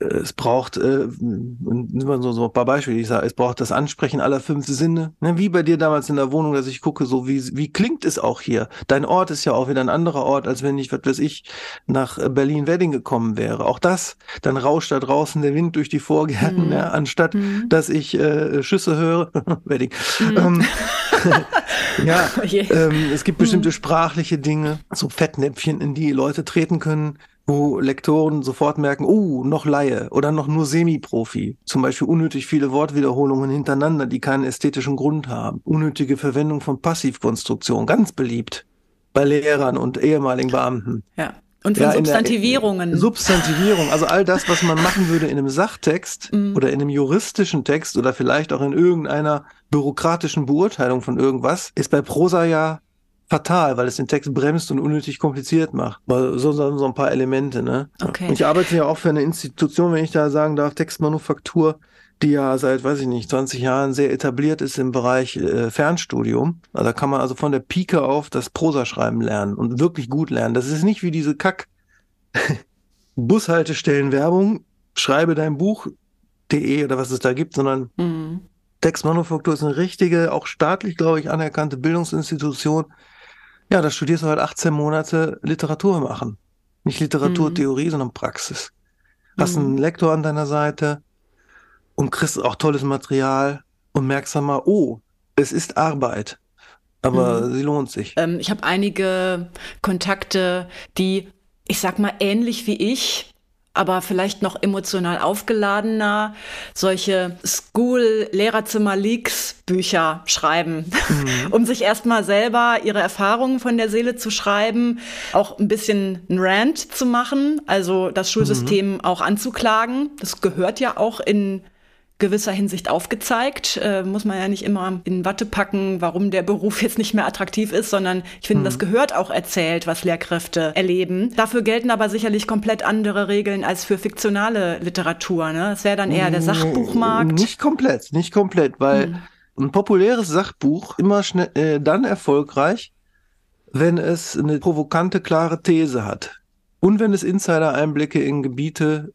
B: Es braucht, äh, mal so, so ein paar Beispiele, die ich sage, es braucht das Ansprechen aller fünf Sinne. Ne, wie bei dir damals in der Wohnung, dass ich gucke, so wie, wie klingt es auch hier? Dein Ort ist ja auch wieder ein anderer Ort, als wenn ich, was weiß ich, nach Berlin-Wedding gekommen wäre. Auch das, dann rauscht da draußen der Wind durch die Vorgärten,
A: Mhm.
B: ja, anstatt
A: Mhm.
B: dass ich äh, Schüsse höre. Wedding.
A: Mhm.
B: Ähm, ja,
A: Oh
B: ähm, es gibt bestimmte sprachliche Dinge, so Fettnäpfchen, in die Leute treten können, wo Lektoren sofort merken, oh, noch Laie oder noch nur Semi-Profi. Zum Beispiel unnötig viele Wortwiederholungen hintereinander, die keinen ästhetischen Grund haben. Unnötige Verwendung von Passivkonstruktion, ganz beliebt bei Lehrern und ehemaligen Beamten.
A: Ja. Und von
B: Ja,
A: Substantivierungen.
B: Substantivierung, also all das, was man machen würde in einem Sachtext
A: Mhm.
B: oder in einem juristischen Text oder vielleicht auch in irgendeiner bürokratischen Beurteilung von irgendwas, ist bei Prosa ja fatal, weil es den Text bremst und unnötig kompliziert macht. Weil So, so, ein paar Elemente, ne?
A: Okay.
B: Und ich arbeite ja auch für eine Institution, wenn ich da sagen darf, Textmanufaktur, die ja seit, weiß ich nicht, 20 Jahren sehr etabliert ist im Bereich äh, Fernstudium. Also da kann man also von der Pike auf das Prosaschreiben lernen und wirklich gut lernen. Das ist nicht wie diese Kack Bushaltestellen Werbung, schreibe dein Buch.de oder was es da gibt, sondern
A: Mhm.
B: Textmanufaktur ist eine richtige, auch staatlich, glaube ich, anerkannte Bildungsinstitution. Ja, da studierst du halt 18 Monate Literatur machen. Nicht Literaturtheorie, sondern Praxis. Hast
A: Mhm.
B: einen Lektor an deiner Seite und kriegst auch tolles Material und merkst dann mal, oh, es ist Arbeit, aber
A: Mhm.
B: sie lohnt sich.
A: Ähm, ich habe einige Kontakte, die, ich sag mal, ähnlich wie ich, aber vielleicht noch emotional aufgeladener, solche School-Lehrerzimmer-Leaks-Bücher schreiben,
B: Mhm.
A: um sich erstmal selber ihre Erfahrungen von der Seele zu schreiben, auch ein bisschen ein Rant zu machen, also das Schulsystem
B: Mhm.
A: auch anzuklagen. Das gehört ja auch in gewisser Hinsicht aufgezeigt. Äh, muss man ja nicht immer in Watte packen, warum der Beruf jetzt nicht mehr attraktiv ist, sondern ich finde,
B: Mhm.
A: das gehört auch erzählt, was Lehrkräfte erleben. Dafür gelten aber sicherlich komplett andere Regeln als für fiktionale Literatur. Ne? Das wäre dann eher der Sachbuchmarkt.
B: Nicht komplett, nicht komplett, weil
A: Hm.
B: ein populäres Sachbuch immer schnell, äh, dann erfolgreich, wenn es eine provokante, klare These hat. Und wenn es Insider-Einblicke in Gebiete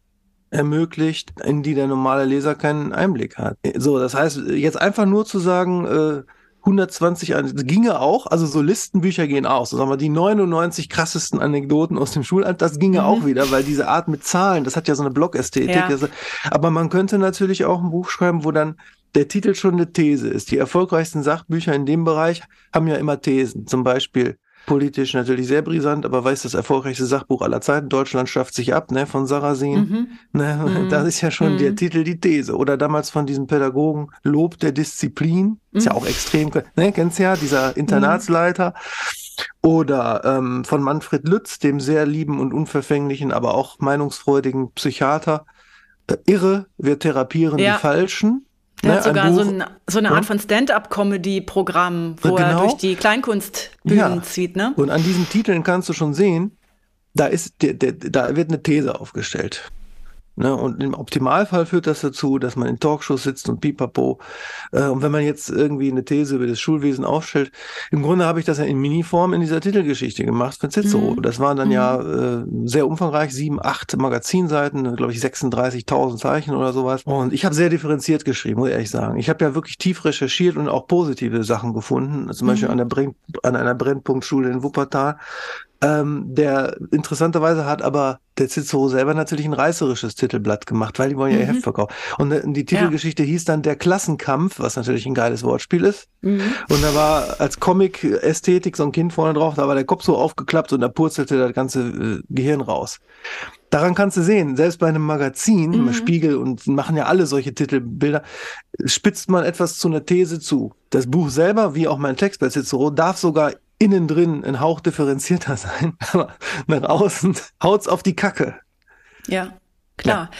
B: ermöglicht, in die der normale Leser keinen Einblick hat. So, das heißt, jetzt einfach nur zu sagen, äh, 120, an- das ginge auch, also so Listenbücher gehen auch, so sagen wir, die 99 krassesten Anekdoten aus dem Schulalltag, das ginge
A: Mhm.
B: auch wieder, weil diese Art mit Zahlen, das hat ja so eine Blog-Ästhetik.
A: Ja.
B: Das- aber man könnte natürlich auch ein Buch schreiben, wo dann der Titel schon eine These ist. Die erfolgreichsten Sachbücher in dem Bereich haben ja immer Thesen. Zum Beispiel politisch natürlich sehr brisant, aber weiß das erfolgreichste Sachbuch aller Zeiten. Deutschland schafft sich ab, ne, von Sarrazin.
A: Mhm.
B: Ne,
A: Mhm.
B: Das ist ja schon
A: Mhm.
B: der Titel, die These. Oder damals von diesem Pädagogen Lob der Disziplin. Ist ja
A: Mhm.
B: auch extrem, ne, kennst ja, dieser Internatsleiter. Oder ähm, von Manfred Lütz, dem sehr lieben und unverfänglichen, aber auch meinungsfreudigen Psychiater. Äh, Irre, wir therapieren
A: Ja.
B: die Falschen.
A: Der
B: Ne,
A: hat sogar
B: ein
A: so,
B: Buch-
A: ein, so eine
B: Ja.
A: Art von Stand-up-Comedy-Programm, wo er
B: Genau.
A: durch die Kleinkunstbühnen
B: Ja.
A: zieht. Ne?
B: Und an diesen Titeln kannst du schon sehen, da ist, da wird eine These aufgestellt. Ne, und im Optimalfall führt das dazu, dass man in Talkshows sitzt und pipapo. Äh, und wenn man jetzt irgendwie eine These über das Schulwesen aufstellt, im Grunde habe ich das ja in Miniform in dieser Titelgeschichte gemacht für Cicero. Mhm. Das waren dann mhm. ja äh, sehr umfangreich, sieben, acht Magazinseiten, glaube ich 36.000 Zeichen oder sowas. Und ich habe sehr differenziert geschrieben, muss ich ehrlich sagen. Ich habe ja wirklich tief recherchiert und auch positive Sachen gefunden. Zum Beispiel mhm. an, der Brenn an einer Brennpunktschule in Wuppertal ähm, der interessanterweise hat aber der Cicero selber natürlich ein reißerisches Titelblatt gemacht, weil die wollen ja ihr mhm. Heft verkaufen. Und äh, die Titelgeschichte ja. hieß dann Der Klassenkampf, was natürlich ein geiles Wortspiel ist. Mhm. Und da war als Comic-Ästhetik so ein Kind vorne drauf, da war der Kopf so aufgeklappt und da purzelte das ganze äh, Gehirn raus. Daran kannst du sehen, selbst bei einem Magazin, mhm. Spiegel und machen ja alle solche Titelbilder, spitzt man etwas zu einer These zu. Das Buch selber, wie auch mein Text bei Cicero, darf sogar innen drin ein Hauch differenzierter sein, aber nach außen haut's auf die Kacke.
A: Ja. Klar.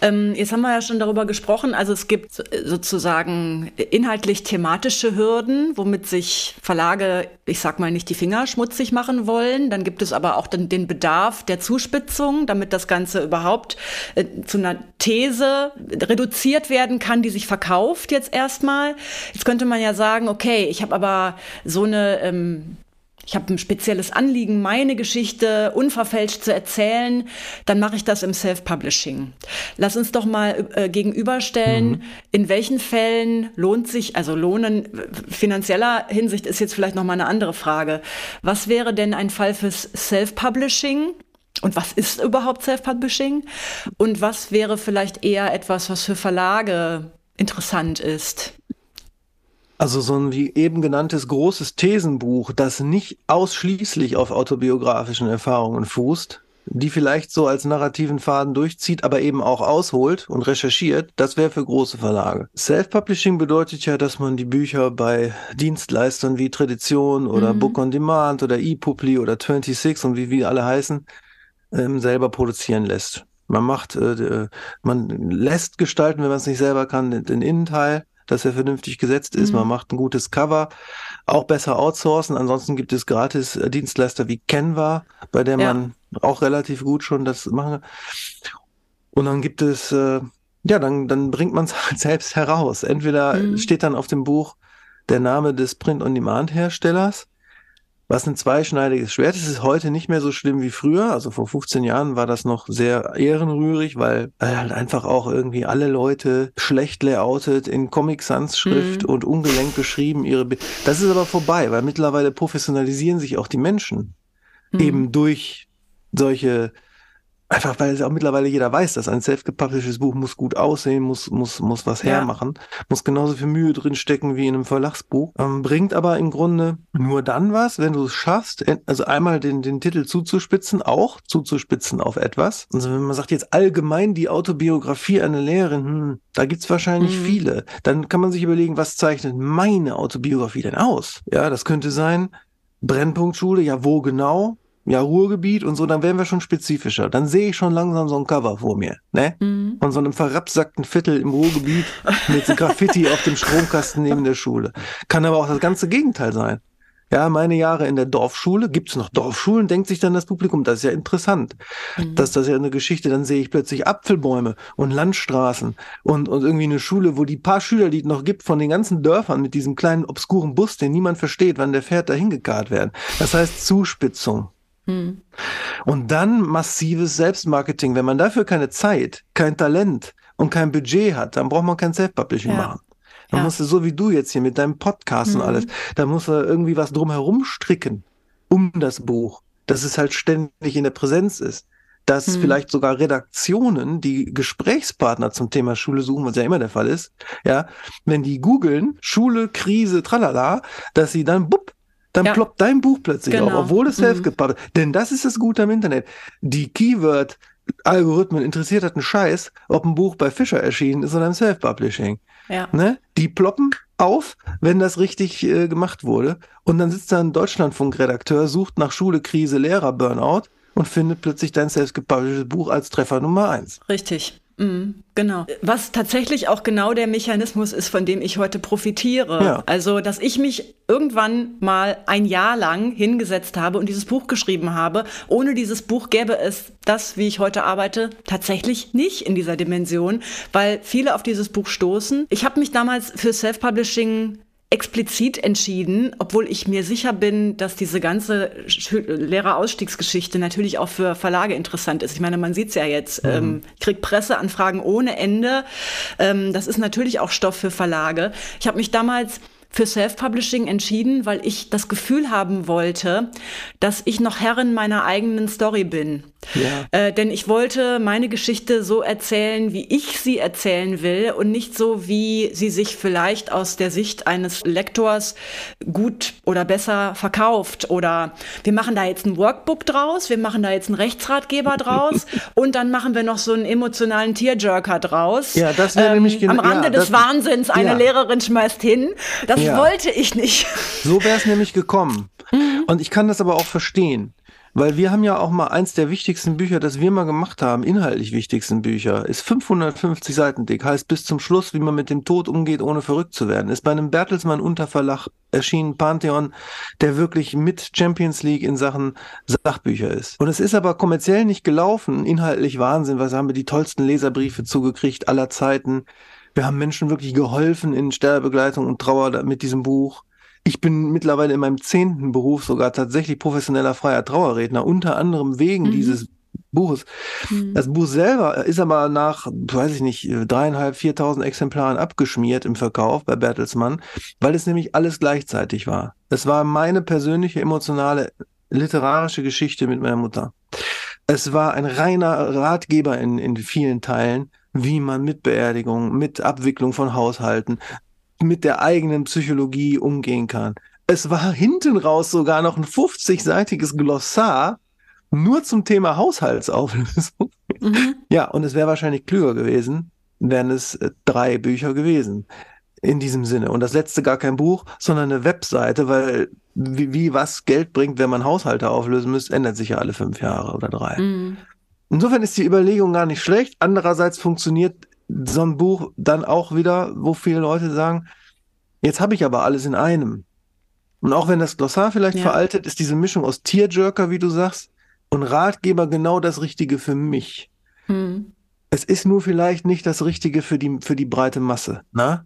A: Ja. Ähm, jetzt haben wir ja schon darüber gesprochen. Also es gibt sozusagen inhaltlich thematische Hürden, womit sich Verlage, ich sag mal, nicht die Finger schmutzig machen wollen. Dann gibt es aber auch den, den Bedarf der Zuspitzung, damit das Ganze überhaupt äh, zu einer These reduziert werden kann, die sich verkauft jetzt erstmal. Jetzt könnte man ja sagen, okay, ich habe aber so eine ähm, ich habe ein spezielles Anliegen, meine Geschichte unverfälscht zu erzählen, dann mache ich das im Self-Publishing. Lass uns doch mal äh, gegenüberstellen, mhm. in welchen Fällen lohnt sich, also lohnen finanzieller Hinsicht ist jetzt vielleicht noch mal eine andere Frage. Was wäre denn ein Fall fürs Self-Publishing? Und was ist überhaupt Self-Publishing? Und was wäre vielleicht eher etwas, was für Verlage interessant ist?
B: Also so ein wie eben genanntes großes Thesenbuch, das nicht ausschließlich auf autobiografischen Erfahrungen fußt, die vielleicht so als narrativen Faden durchzieht, aber eben auch ausholt und recherchiert, das wäre für große Verlage. Self-Publishing bedeutet ja, dass man die Bücher bei Dienstleistern wie Tradition oder mhm. Book on Demand oder ePubli oder 26 und wie wir alle heißen, ähm, selber produzieren lässt. Man macht, äh, man lässt gestalten, wenn man es nicht selber kann, den Innenteil dass er vernünftig gesetzt ist. Mhm. Man macht ein gutes Cover, auch besser outsourcen. Ansonsten gibt es gratis äh, Dienstleister wie Canva, bei der ja. man auch relativ gut schon das machen kann. Und dann gibt es, äh, ja, dann, dann bringt man es halt selbst heraus. Entweder mhm. steht dann auf dem Buch der Name des Print-on-Demand-Herstellers was ein zweischneidiges Schwert ist. Ist heute nicht mehr so schlimm wie früher. Also vor 15 Jahren war das noch sehr ehrenrührig, weil halt einfach auch irgendwie alle Leute schlecht layoutet in Comic Sans Schrift mhm. und ungelenk geschrieben ihre. Be das ist aber vorbei, weil mittlerweile professionalisieren sich auch die Menschen mhm. eben durch solche Einfach weil es auch mittlerweile jeder weiß, dass ein self-gepublishedes Buch muss gut aussehen, muss, muss, muss was ja. hermachen, muss genauso viel Mühe drinstecken wie in einem Verlagsbuch. Ähm, bringt aber im Grunde nur dann was, wenn du es schaffst, also einmal den, den Titel zuzuspitzen, auch zuzuspitzen auf etwas. Also wenn man sagt jetzt allgemein die Autobiografie einer Lehrerin, hm, da gibt's wahrscheinlich mhm. viele. Dann kann man sich überlegen, was zeichnet meine Autobiografie denn aus? Ja, das könnte sein, Brennpunktschule, ja, wo genau? Ja, Ruhrgebiet und so, dann wären wir schon spezifischer. Dann sehe ich schon langsam so ein Cover vor mir, ne? Mhm. Von so einem verrapsackten Viertel im Ruhrgebiet mit Graffiti auf dem Stromkasten neben der Schule. Kann aber auch das ganze Gegenteil sein. Ja, meine Jahre in der Dorfschule, gibt's noch Dorfschulen, denkt sich dann das Publikum, das ist ja interessant. Mhm. Das, das ist ja eine Geschichte, dann sehe ich plötzlich Apfelbäume und Landstraßen und, und irgendwie eine Schule, wo die paar Schüler, die es noch gibt, von den ganzen Dörfern mit diesem kleinen obskuren Bus, den niemand versteht, wann der fährt, dahin gekarrt werden. Das heißt Zuspitzung. Hm. Und dann massives Selbstmarketing. Wenn man dafür keine Zeit, kein Talent und kein Budget hat, dann braucht man kein Self-Publishing ja. machen. Dann ja. musst du so wie du jetzt hier mit deinem Podcast mhm. und alles, da musst du irgendwie was drumherum stricken um das Buch, dass es halt ständig in der Präsenz ist. Dass mhm. vielleicht sogar Redaktionen, die Gesprächspartner zum Thema Schule suchen, was ja immer der Fall ist, ja, wenn die googeln, Schule, Krise, tralala, dass sie dann, bupp, dann ja. ploppt dein Buch plötzlich genau. auf, obwohl es mhm. self-gepublished ist. Denn das ist das Gute am Internet. Die Keyword Algorithmen interessiert hat einen Scheiß, ob ein Buch bei Fischer erschienen ist oder im Self-Publishing. Ja. Ne? Die ploppen auf, wenn das richtig äh, gemacht wurde. Und dann sitzt da ein Deutschlandfunk-Redakteur, sucht nach Schule, Krise, Lehrer, Burnout und findet plötzlich dein selbst gepublishedes Buch als Treffer Nummer eins.
A: Richtig. Mm, genau. Was tatsächlich auch genau der Mechanismus ist, von dem ich heute profitiere. Ja. Also, dass ich mich irgendwann mal ein Jahr lang hingesetzt habe und dieses Buch geschrieben habe. Ohne dieses Buch gäbe es das, wie ich heute arbeite, tatsächlich nicht in dieser Dimension, weil viele auf dieses Buch stoßen. Ich habe mich damals für Self-Publishing explizit entschieden, obwohl ich mir sicher bin, dass diese ganze Lehrerausstiegsgeschichte natürlich auch für Verlage interessant ist. Ich meine, man sieht es ja jetzt, mhm. ähm, kriegt Presseanfragen ohne Ende. Ähm, das ist natürlich auch Stoff für Verlage. Ich habe mich damals für Self-Publishing entschieden, weil ich das Gefühl haben wollte, dass ich noch Herrin meiner eigenen Story bin. Ja. Äh, denn ich wollte meine Geschichte so erzählen, wie ich sie erzählen will und nicht so, wie sie sich vielleicht aus der Sicht eines Lektors gut oder besser verkauft. Oder wir machen da jetzt ein Workbook draus, wir machen da jetzt einen Rechtsratgeber draus und dann machen wir noch so einen emotionalen Tearjerker draus.
B: Ja, das wäre ähm, nämlich
A: genau. Am Rande ja, des Wahnsinns, eine ja. Lehrerin schmeißt hin. Das wollte ich nicht.
B: So wäre es nämlich gekommen. Mhm. Und ich kann das aber auch verstehen. Weil wir haben ja auch mal eins der wichtigsten Bücher, das wir mal gemacht haben, inhaltlich wichtigsten Bücher, ist 550 Seiten dick, heißt bis zum Schluss, wie man mit dem Tod umgeht, ohne verrückt zu werden. Ist bei einem Bertelsmann Unterverlag erschienen, Pantheon, der wirklich mit Champions League in Sachen Sachbücher ist. Und es ist aber kommerziell nicht gelaufen, inhaltlich Wahnsinn, weil haben wir die tollsten Leserbriefe zugekriegt aller Zeiten. Wir haben Menschen wirklich geholfen in Sterbebegleitung und Trauer mit diesem Buch. Ich bin mittlerweile in meinem zehnten Beruf sogar tatsächlich professioneller freier Trauerredner, unter anderem wegen mhm. dieses Buches. Mhm. Das Buch selber ist aber nach, weiß ich nicht, dreieinhalb, viertausend Exemplaren abgeschmiert im Verkauf bei Bertelsmann, weil es nämlich alles gleichzeitig war. Es war meine persönliche, emotionale, literarische Geschichte mit meiner Mutter. Es war ein reiner Ratgeber in, in vielen Teilen, wie man mit Beerdigung, mit Abwicklung von Haushalten, mit der eigenen Psychologie umgehen kann. Es war hinten raus sogar noch ein 50-seitiges Glossar nur zum Thema Haushaltsauflösung. Mhm. Ja, und es wäre wahrscheinlich klüger gewesen, wären es äh, drei Bücher gewesen. In diesem Sinne. Und das letzte gar kein Buch, sondern eine Webseite, weil wie, wie was Geld bringt, wenn man Haushalte auflösen müsste, ändert sich ja alle fünf Jahre oder drei. Mhm. Insofern ist die Überlegung gar nicht schlecht. Andererseits funktioniert so ein Buch dann auch wieder, wo viele Leute sagen, jetzt habe ich aber alles in einem. Und auch wenn das Glossar vielleicht ja. veraltet, ist diese Mischung aus Tierjerker, wie du sagst, und Ratgeber genau das Richtige für mich. Hm. Es ist nur vielleicht nicht das Richtige für die, für die breite Masse, na?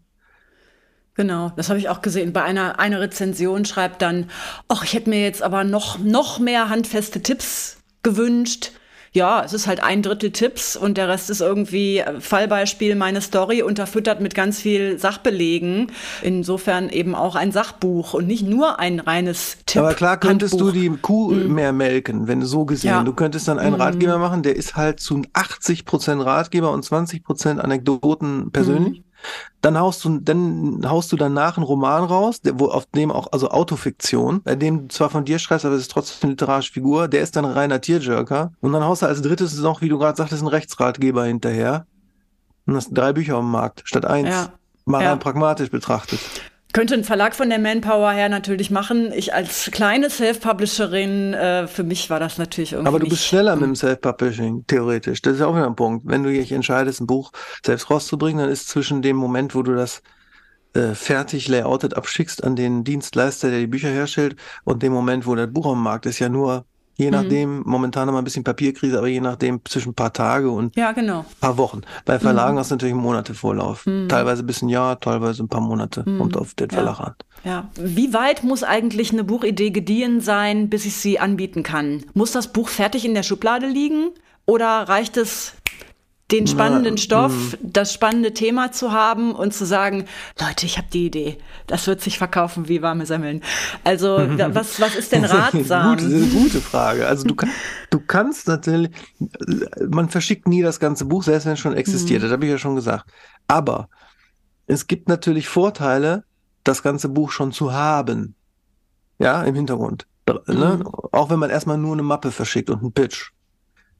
A: Genau, das habe ich auch gesehen. Bei einer, einer Rezension schreibt dann, ach, ich hätte mir jetzt aber noch, noch mehr handfeste Tipps gewünscht ja, es ist halt ein Drittel Tipps und der Rest ist irgendwie Fallbeispiel meine Story unterfüttert mit ganz viel Sachbelegen. Insofern eben auch ein Sachbuch und nicht nur ein reines Tipp.
B: Aber klar könntest Handbuch. du die Kuh mhm. mehr melken, wenn du so gesehen. Ja. Du könntest dann einen mhm. Ratgeber machen, der ist halt zu 80 Prozent Ratgeber und 20 Prozent Anekdoten persönlich. Mhm. Dann haust du, dann haust du danach einen Roman raus, der, wo auf dem auch, also Autofiktion, bei dem du zwar von dir schreibst, aber es ist trotzdem eine literarische Figur, der ist dann reiner Tierjerker. Und dann haust du als drittes noch, wie du gerade sagtest, einen Rechtsratgeber hinterher. Und hast drei Bücher am Markt, statt eins. Ja. Mal ja. rein pragmatisch betrachtet.
A: Könnte ein Verlag von der Manpower her natürlich machen. Ich als kleine Self-Publisherin, äh, für mich war das natürlich irgendwie.
B: Aber du bist schneller mit dem Self-Publishing, theoretisch. Das ist auch wieder ein Punkt. Wenn du dich entscheidest, ein Buch selbst rauszubringen, dann ist zwischen dem Moment, wo du das äh, fertig layoutet abschickst an den Dienstleister, der die Bücher herstellt, und dem Moment, wo der Buch am Markt ist, ja nur Je mhm. nachdem, mhm. momentan haben wir ein bisschen Papierkrise, aber je nachdem zwischen ein paar Tage und
A: ja, genau.
B: ein paar Wochen. Bei Verlagen mhm. hast du natürlich Monate Vorlauf. Mhm. Teilweise bis ein Jahr, teilweise ein paar Monate. Mhm. Kommt auf den Verlag
A: ja.
B: an.
A: Ja. Wie weit muss eigentlich eine Buchidee gediehen sein, bis ich sie anbieten kann? Muss das Buch fertig in der Schublade liegen? Oder reicht es den spannenden Stoff, mh. das spannende Thema zu haben und zu sagen, Leute, ich habe die Idee, das wird sich verkaufen wie warme Semmeln. Also was, was ist denn ratsam?
B: das ist eine gute Frage. Also du, kann, du kannst natürlich, man verschickt nie das ganze Buch, selbst wenn es schon existiert, mhm. das habe ich ja schon gesagt. Aber es gibt natürlich Vorteile, das ganze Buch schon zu haben. Ja, im Hintergrund. Ne? Mhm. Auch wenn man erstmal nur eine Mappe verschickt und einen Pitch.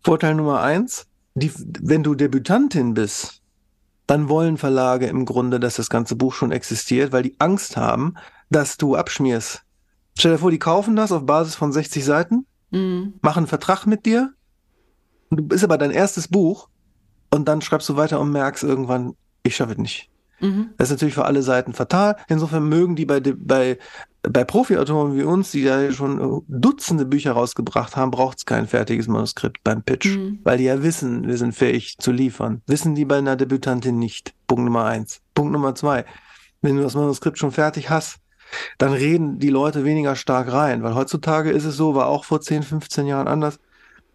B: Vorteil Nummer eins, die, wenn du Debütantin bist, dann wollen Verlage im Grunde, dass das ganze Buch schon existiert, weil die Angst haben, dass du abschmierst. Stell dir vor, die kaufen das auf Basis von 60 Seiten, mhm. machen einen Vertrag mit dir, du bist aber dein erstes Buch und dann schreibst du weiter und merkst irgendwann, ich schaffe es nicht. Mhm. Das ist natürlich für alle Seiten fatal. Insofern mögen die bei, bei, bei Profi-Autoren wie uns, die ja schon Dutzende Bücher rausgebracht haben, braucht es kein fertiges Manuskript beim Pitch, mhm. weil die ja wissen, wir sind fähig zu liefern. Wissen die bei einer Debütantin nicht. Punkt Nummer eins. Punkt Nummer zwei. Wenn du das Manuskript schon fertig hast, dann reden die Leute weniger stark rein, weil heutzutage ist es so, war auch vor 10, 15 Jahren anders,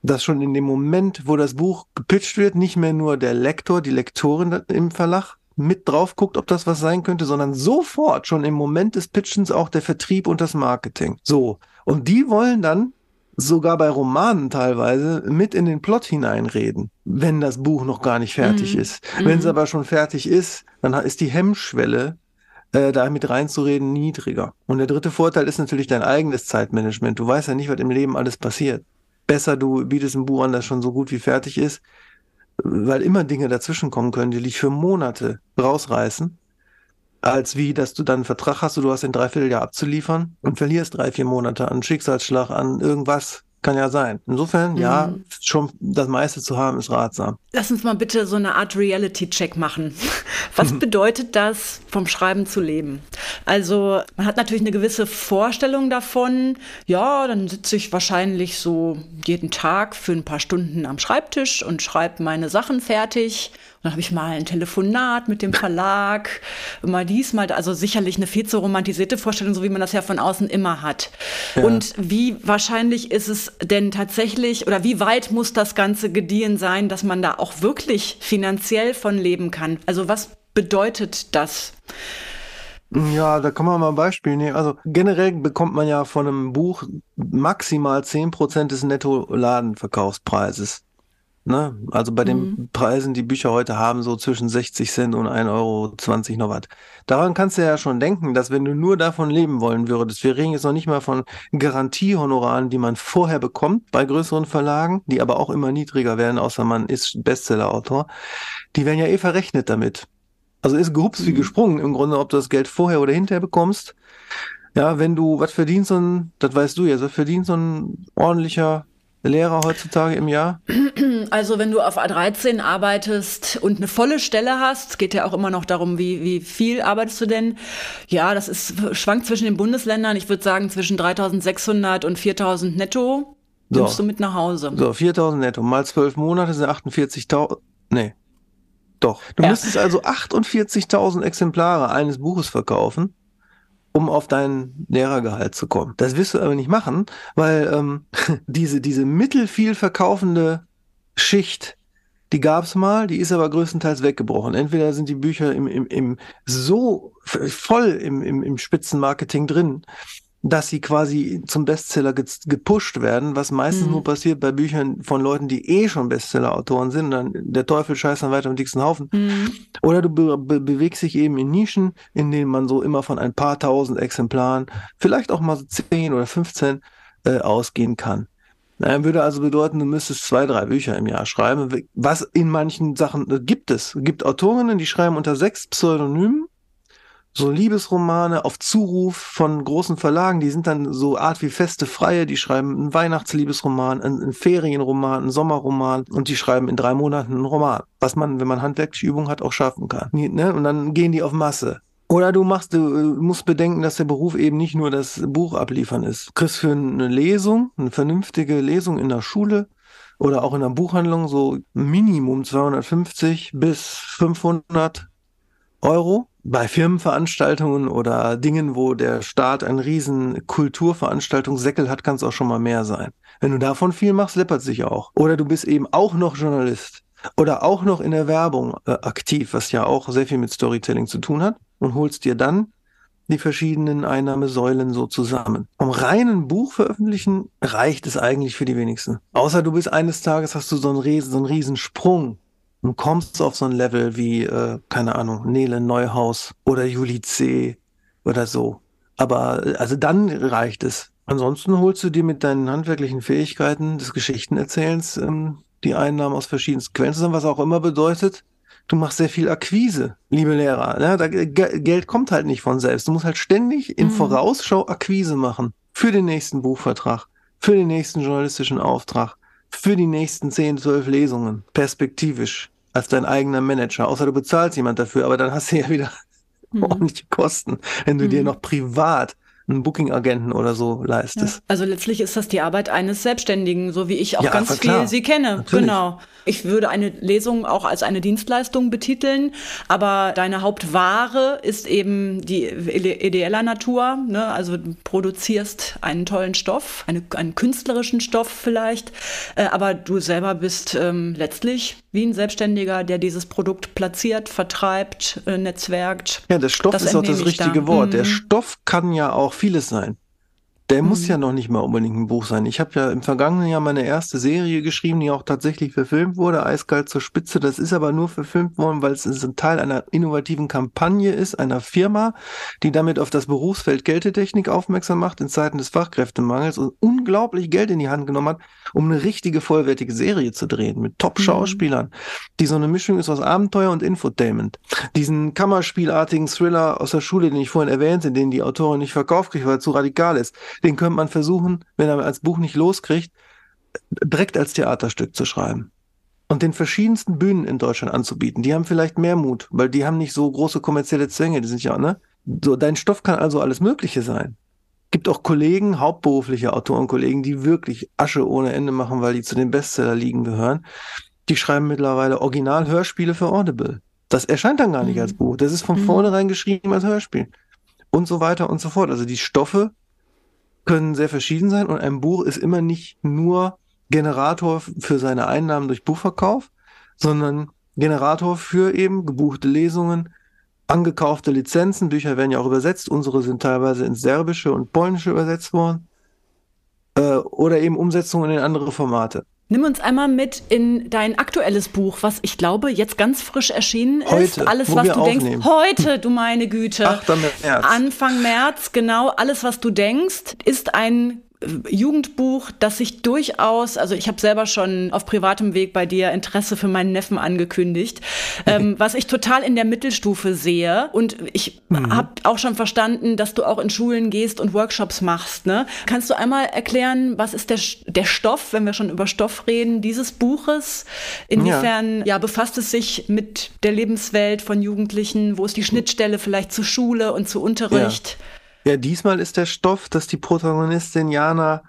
B: dass schon in dem Moment, wo das Buch gepitcht wird, nicht mehr nur der Lektor, die Lektorin im Verlag mit drauf guckt, ob das was sein könnte, sondern sofort schon im Moment des Pitchens auch der Vertrieb und das Marketing. So. Und die wollen dann sogar bei Romanen teilweise mit in den Plot hineinreden, wenn das Buch noch gar nicht fertig mhm. ist. Wenn es mhm. aber schon fertig ist, dann ist die Hemmschwelle äh, da mit reinzureden, niedriger. Und der dritte Vorteil ist natürlich dein eigenes Zeitmanagement. Du weißt ja nicht, was im Leben alles passiert. Besser, du bietest ein Buch an, das schon so gut wie fertig ist, weil immer Dinge dazwischen kommen können, die dich für Monate rausreißen, als wie, dass du dann einen Vertrag hast du hast ein Dreivierteljahr abzuliefern und verlierst drei, vier Monate an Schicksalsschlag, an irgendwas, kann ja sein. Insofern, mhm. ja, schon das meiste zu haben, ist ratsam.
A: Lass uns mal bitte so eine Art Reality-Check machen. Was bedeutet das, vom Schreiben zu leben? Also, man hat natürlich eine gewisse Vorstellung davon. Ja, dann sitze ich wahrscheinlich so jeden Tag für ein paar Stunden am Schreibtisch und schreibe meine Sachen fertig dann habe ich mal ein Telefonat mit dem Verlag, mal dies, mal, also sicherlich eine viel zu romantisierte Vorstellung, so wie man das ja von außen immer hat. Ja. Und wie wahrscheinlich ist es denn tatsächlich oder wie weit muss das Ganze gediehen sein, dass man da auch wirklich finanziell von leben kann? Also was bedeutet das?
B: Ja, da kann man mal ein Beispiel nehmen. Also generell bekommt man ja von einem Buch maximal zehn Prozent des Netto-Ladenverkaufspreises. Ne? Also bei den mhm. Preisen, die Bücher heute haben, so zwischen 60 Cent und 1,20 Euro noch was. Daran kannst du ja schon denken, dass wenn du nur davon leben wollen würdest, wir reden jetzt noch nicht mal von Garantiehonoraren, die man vorher bekommt bei größeren Verlagen, die aber auch immer niedriger werden, außer man ist Bestsellerautor, die werden ja eh verrechnet damit. Also ist gehups wie mhm. gesprungen im Grunde, ob du das Geld vorher oder hinterher bekommst. Ja, wenn du, was verdient so ein, das weißt du ja, was verdient so ein ordentlicher Lehrer heutzutage im Jahr?
A: Also wenn du auf A13 arbeitest und eine volle Stelle hast, geht ja auch immer noch darum, wie, wie viel arbeitest du denn? Ja, das ist schwankt zwischen den Bundesländern. Ich würde sagen zwischen 3.600 und 4.000 netto nimmst so. du mit nach Hause.
B: So, 4.000 netto mal zwölf Monate sind 48.000. Nee. Doch. Du ja. müsstest also 48.000 Exemplare eines Buches verkaufen um auf dein Lehrergehalt zu kommen. Das wirst du aber nicht machen, weil ähm, diese, diese mittelfiel verkaufende Schicht, die gab's mal, die ist aber größtenteils weggebrochen. Entweder sind die Bücher im, im, im so voll im, im, im Spitzenmarketing drin, dass sie quasi zum Bestseller ge gepusht werden, was meistens mhm. nur passiert bei Büchern von Leuten, die eh schon Bestseller-Autoren sind, und dann der Teufel scheißt dann weiter im dicksten Haufen. Mhm. Oder du be be bewegst dich eben in Nischen, in denen man so immer von ein paar tausend Exemplaren, vielleicht auch mal so zehn oder 15 äh, ausgehen kann. Naja, würde also bedeuten, du müsstest zwei, drei Bücher im Jahr schreiben, was in manchen Sachen äh, gibt es. Es gibt Autorinnen, die schreiben unter sechs Pseudonymen so Liebesromane auf Zuruf von großen Verlagen, die sind dann so Art wie feste Freie, die schreiben einen Weihnachtsliebesroman, einen, einen Ferienroman, einen Sommerroman und die schreiben in drei Monaten einen Roman, was man, wenn man handwerkliche Übung hat, auch schaffen kann. Ne? Und dann gehen die auf Masse. Oder du machst, du musst bedenken, dass der Beruf eben nicht nur das Buch abliefern ist. Du kriegst für eine Lesung, eine vernünftige Lesung in der Schule oder auch in der Buchhandlung so Minimum 250 bis 500 Euro bei Firmenveranstaltungen oder Dingen, wo der Staat einen riesen Kulturveranstaltungssäckel hat, kann es auch schon mal mehr sein. Wenn du davon viel machst, läppert sich auch. Oder du bist eben auch noch Journalist oder auch noch in der Werbung äh, aktiv, was ja auch sehr viel mit Storytelling zu tun hat und holst dir dann die verschiedenen Einnahmesäulen so zusammen. Vom reinen Buch veröffentlichen reicht es eigentlich für die wenigsten. Außer du bist eines Tages, hast du so einen, riesen, so einen riesen Und kommst auf so ein Level wie, äh, keine Ahnung, Nele Neuhaus oder Juli C. oder so. Aber also dann reicht es. Ansonsten holst du dir mit deinen handwerklichen Fähigkeiten des Geschichtenerzählens ähm, die Einnahmen aus verschiedensten Quellen zusammen, was auch immer bedeutet, du machst sehr viel Akquise, liebe Lehrer. Ja, da, Geld kommt halt nicht von selbst. Du musst halt ständig in mhm. Vorausschau Akquise machen für den nächsten Buchvertrag, für den nächsten journalistischen Auftrag, für die nächsten 10, 12 Lesungen, perspektivisch. als dein eigener Manager, außer du bezahlst jemand dafür, aber dann hast du ja wieder mhm. ordentliche Kosten, wenn du mhm. dir noch privat einen Booking-Agenten oder so leistest.
A: Ja. Also letztlich ist das die Arbeit eines Selbstständigen, so wie ich auch ja, ganz viel sie kenne. Natürlich. Genau. Ich würde eine Lesung auch als eine Dienstleistung betiteln, aber deine Hauptware ist eben die ideeller Natur. Ne? Also du produzierst einen tollen Stoff, eine, einen künstlerischen Stoff vielleicht, äh, aber du selber bist ähm, letztlich wie ein Selbstständiger, der dieses Produkt platziert, vertreibt, äh, netzwerkt.
B: Ja, der Stoff das ist auch das richtige da. Wort. Mhm. Der Stoff kann ja auch vieles sein. Der mhm. muss ja noch nicht mal unbedingt ein Buch sein. Ich habe ja im vergangenen Jahr meine erste Serie geschrieben, die auch tatsächlich verfilmt wurde, Eiskalt zur Spitze. Das ist aber nur verfilmt worden, weil es ein Teil einer innovativen Kampagne ist, einer Firma, die damit auf das Berufsfeld Geldetechnik aufmerksam macht in Zeiten des Fachkräftemangels und unglaublich Geld in die Hand genommen hat, um eine richtige vollwertige Serie zu drehen mit Top-Schauspielern, mhm. die so eine Mischung ist aus Abenteuer und Infotainment. Diesen Kammerspielartigen Thriller aus der Schule, den ich vorhin erwähnte, den die Autorin nicht verkauft kriegt, weil er zu radikal ist den könnte man versuchen, wenn er als Buch nicht loskriegt, direkt als Theaterstück zu schreiben. Und den verschiedensten Bühnen in Deutschland anzubieten. Die haben vielleicht mehr Mut, weil die haben nicht so große kommerzielle Zwänge, die sind ja, ne? So, dein Stoff kann also alles Mögliche sein. Gibt auch Kollegen, hauptberufliche Autorenkollegen, die wirklich Asche ohne Ende machen, weil die zu den Bestseller-Ligen gehören. Die schreiben mittlerweile Original-Hörspiele für Audible. Das erscheint dann gar nicht mhm. als Buch. Das ist von mhm. vornherein geschrieben als Hörspiel. Und so weiter und so fort. Also die Stoffe können sehr verschieden sein und ein Buch ist immer nicht nur Generator für seine Einnahmen durch Buchverkauf, sondern Generator für eben gebuchte Lesungen, angekaufte Lizenzen. Bücher werden ja auch übersetzt. Unsere sind teilweise ins Serbische und Polnische übersetzt worden. Äh, oder eben Umsetzungen in andere Formate.
A: Nimm uns einmal mit in dein aktuelles Buch, was ich glaube jetzt ganz frisch erschienen
B: heute,
A: ist.
B: Alles, was du aufnehmen.
A: denkst. Heute, du meine Güte.
B: 8. März.
A: Anfang März, genau. Alles, was du denkst, ist ein Jugendbuch, das sich durchaus, also ich habe selber schon auf privatem Weg bei dir Interesse für meinen Neffen angekündigt, ähm, was ich total in der Mittelstufe sehe. Und ich mhm. habe auch schon verstanden, dass du auch in Schulen gehst und Workshops machst. Ne? Kannst du einmal erklären, was ist der, der Stoff, wenn wir schon über Stoff reden, dieses Buches? Inwiefern ja. ja befasst es sich mit der Lebenswelt von Jugendlichen? Wo ist die Schnittstelle vielleicht zu Schule und zu Unterricht?
B: Ja. Ja, diesmal ist der Stoff, dass die Protagonistin Jana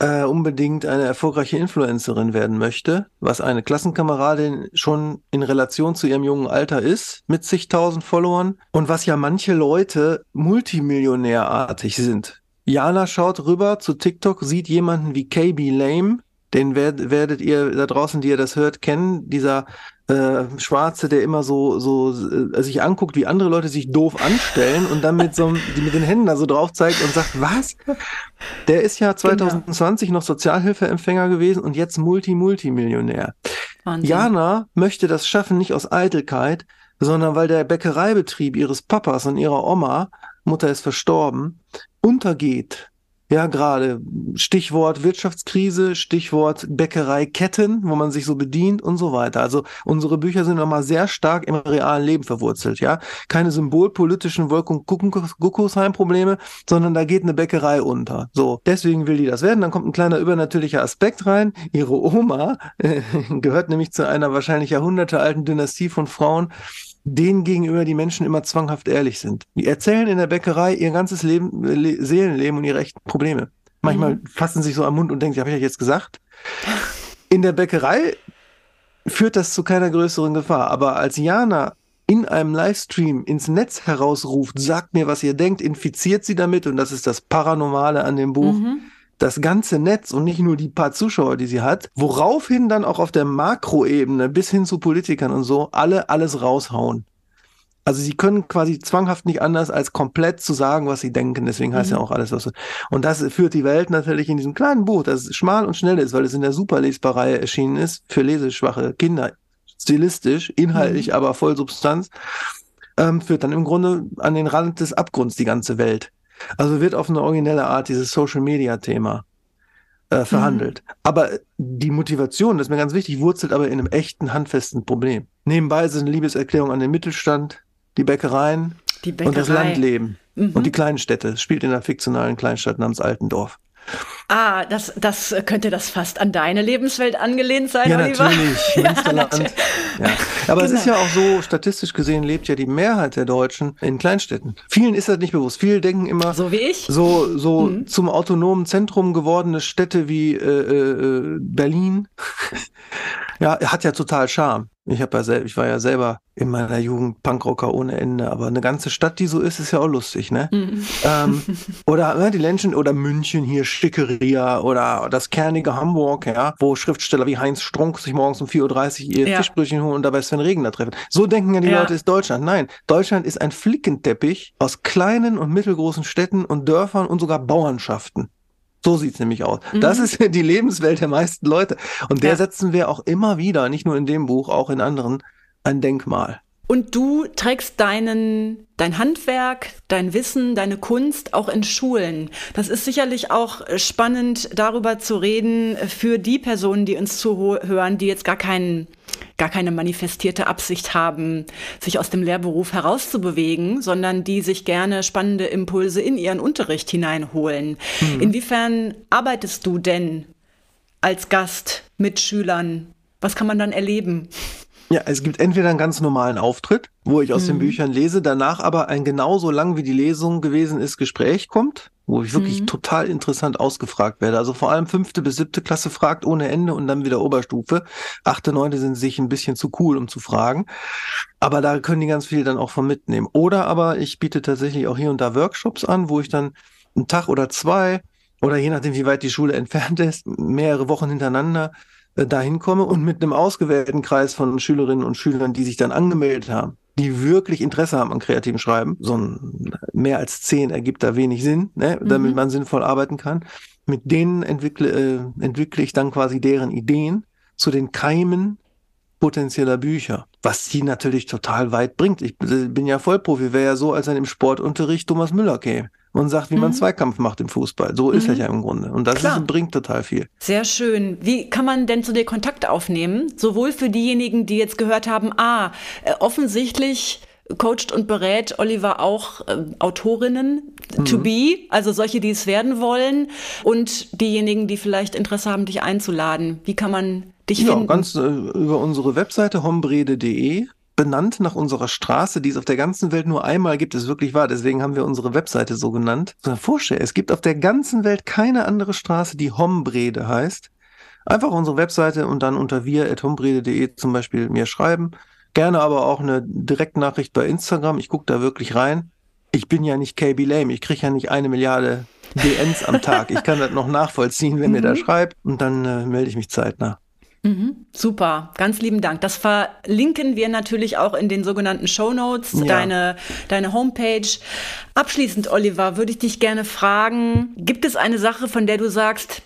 B: äh, unbedingt eine erfolgreiche Influencerin werden möchte, was eine Klassenkameradin schon in Relation zu ihrem jungen Alter ist, mit zigtausend Followern und was ja manche Leute multimillionärartig sind. Jana schaut rüber zu TikTok, sieht jemanden wie KB Lame, den werd, werdet ihr da draußen, die ihr das hört, kennen. Dieser äh, Schwarze, der immer so, so äh, sich anguckt, wie andere Leute sich doof anstellen und dann mit so mit den Händen da so drauf zeigt und sagt, was? Der ist ja 2020 genau. noch Sozialhilfeempfänger gewesen und jetzt Multi-Multimillionär. Jana möchte das schaffen, nicht aus Eitelkeit, sondern weil der Bäckereibetrieb ihres Papas und ihrer Oma, Mutter ist verstorben, untergeht ja, gerade Stichwort Wirtschaftskrise, Stichwort Bäckereiketten, wo man sich so bedient und so weiter. Also unsere Bücher sind nochmal sehr stark im realen Leben verwurzelt, ja. Keine symbolpolitischen Wolken Guckusheim-Probleme, sondern da geht eine Bäckerei unter. So, deswegen will die das werden. Dann kommt ein kleiner übernatürlicher Aspekt rein. Ihre Oma äh, gehört nämlich zu einer wahrscheinlich jahrhundertealten Dynastie von Frauen, denen gegenüber die Menschen immer zwanghaft ehrlich sind. Die erzählen in der Bäckerei ihr ganzes Leben, Le Seelenleben und ihre echten Probleme. Manchmal mhm. fassen sich so am Mund und denken, habe ich ja jetzt gesagt. In der Bäckerei führt das zu keiner größeren Gefahr. Aber als Jana in einem Livestream ins Netz herausruft, sagt mir, was ihr denkt, infiziert sie damit, und das ist das Paranormale an dem Buch, mhm das ganze Netz und nicht nur die paar Zuschauer, die sie hat, woraufhin dann auch auf der Makroebene bis hin zu Politikern und so alle alles raushauen. Also sie können quasi zwanghaft nicht anders als komplett zu sagen, was sie denken. Deswegen heißt mhm. ja auch alles was. Und das führt die Welt natürlich in diesem kleinen Buch, das schmal und schnell ist, weil es in der Superlesbarreihe erschienen ist für leseschwache Kinder. Stilistisch, inhaltlich, mhm. aber voll Substanz. Ähm, führt dann im Grunde an den Rand des Abgrunds die ganze Welt. Also wird auf eine originelle Art dieses Social Media Thema äh, verhandelt. Mhm. Aber die Motivation, das ist mir ganz wichtig, wurzelt aber in einem echten, handfesten Problem. Nebenbei ist es eine Liebeserklärung an den Mittelstand, die Bäckereien die und das Landleben mhm. und die kleinen Städte. Es spielt in einer fiktionalen Kleinstadt namens Altendorf.
A: Ah, das, das könnte das fast an deine Lebenswelt angelehnt sein,
B: ja,
A: Oliver?
B: Natürlich. Ja, natürlich. Ja. Aber genau. es ist ja auch so, statistisch gesehen lebt ja die Mehrheit der Deutschen in Kleinstädten. Vielen ist das nicht bewusst. Viele denken immer,
A: so wie ich,
B: so, so mhm. zum autonomen Zentrum gewordene Städte wie äh, äh, Berlin. ja, hat ja total Charme. Ich habe ja selber, ich war ja selber in meiner Jugend Punkrocker ohne Ende, aber eine ganze Stadt, die so ist, ist ja auch lustig, ne? Mhm. Ähm, oder ne, die Menschen oder München hier, Schickeria oder das kernige Hamburg, ja, wo Schriftsteller wie Heinz Strunk sich morgens um 4.30 Uhr ihr ja. Fischbrötchen holen und dabei Sven Regner treffen. So denken ja die ja. Leute, ist Deutschland. Nein, Deutschland ist ein Flickenteppich aus kleinen und mittelgroßen Städten und Dörfern und sogar Bauernschaften. So sieht's nämlich aus. Mhm. Das ist die Lebenswelt der meisten Leute. Und der ja. setzen wir auch immer wieder, nicht nur in dem Buch, auch in anderen, ein Denkmal.
A: Und du trägst deinen, dein Handwerk, dein Wissen, deine Kunst auch in Schulen. Das ist sicherlich auch spannend, darüber zu reden für die Personen, die uns zuhören, die jetzt gar keinen gar keine manifestierte Absicht haben, sich aus dem Lehrberuf herauszubewegen, sondern die sich gerne spannende Impulse in ihren Unterricht hineinholen. Mhm. Inwiefern arbeitest du denn als Gast mit Schülern? Was kann man dann erleben?
B: Ja, es gibt entweder einen ganz normalen Auftritt, wo ich aus mhm. den Büchern lese, danach aber ein genauso lang wie die Lesung gewesen ist Gespräch kommt, wo ich wirklich mhm. total interessant ausgefragt werde. Also vor allem fünfte bis siebte Klasse fragt ohne Ende und dann wieder Oberstufe. Achte, neunte sind sich ein bisschen zu cool, um zu fragen. Aber da können die ganz viel dann auch von mitnehmen. Oder aber ich biete tatsächlich auch hier und da Workshops an, wo ich dann einen Tag oder zwei oder je nachdem, wie weit die Schule entfernt ist, mehrere Wochen hintereinander äh, dahin komme und mit einem ausgewählten Kreis von Schülerinnen und Schülern, die sich dann angemeldet haben, die wirklich Interesse haben an kreativem Schreiben, so ein mehr als zehn ergibt da wenig Sinn, ne, damit mhm. man sinnvoll arbeiten kann. Mit denen entwickle, äh, entwickle ich dann quasi deren Ideen zu den Keimen potenzieller Bücher, was sie natürlich total weit bringt. Ich bin ja Vollprofi, wäre ja so, als er im Sportunterricht Thomas Müller käme und sagt, wie mhm. man Zweikampf macht im Fußball. So mhm. ist er ja im Grunde. Und das ist, bringt total viel.
A: Sehr schön. Wie kann man denn zu dir Kontakt aufnehmen? Sowohl für diejenigen, die jetzt gehört haben, ah, äh, offensichtlich coacht und berät Oliver auch äh, Autorinnen mhm. to be, also solche, die es werden wollen, und diejenigen, die vielleicht Interesse haben, dich einzuladen. Wie kann man dich ja, finden?
B: Ganz äh, über unsere Webseite hombrede.de benannt nach unserer Straße, die es auf der ganzen Welt nur einmal gibt, ist wirklich wahr. Deswegen haben wir unsere Webseite so genannt. So vorstellen, es gibt auf der ganzen Welt keine andere Straße, die Hombrede heißt. Einfach unsere Webseite und dann unter wir.hombrede.de zum Beispiel mir schreiben. Gerne aber auch eine Direktnachricht bei Instagram. Ich gucke da wirklich rein. Ich bin ja nicht KB Lame. Ich kriege ja nicht eine Milliarde DNs am Tag. Ich kann das noch nachvollziehen, wenn mhm. ihr da schreibt. Und dann äh, melde ich mich zeitnah.
A: Mhm, super, ganz lieben Dank. Das verlinken wir natürlich auch in den sogenannten Show Notes, ja. deine, deine Homepage. Abschließend, Oliver, würde ich dich gerne fragen, gibt es eine Sache, von der du sagst,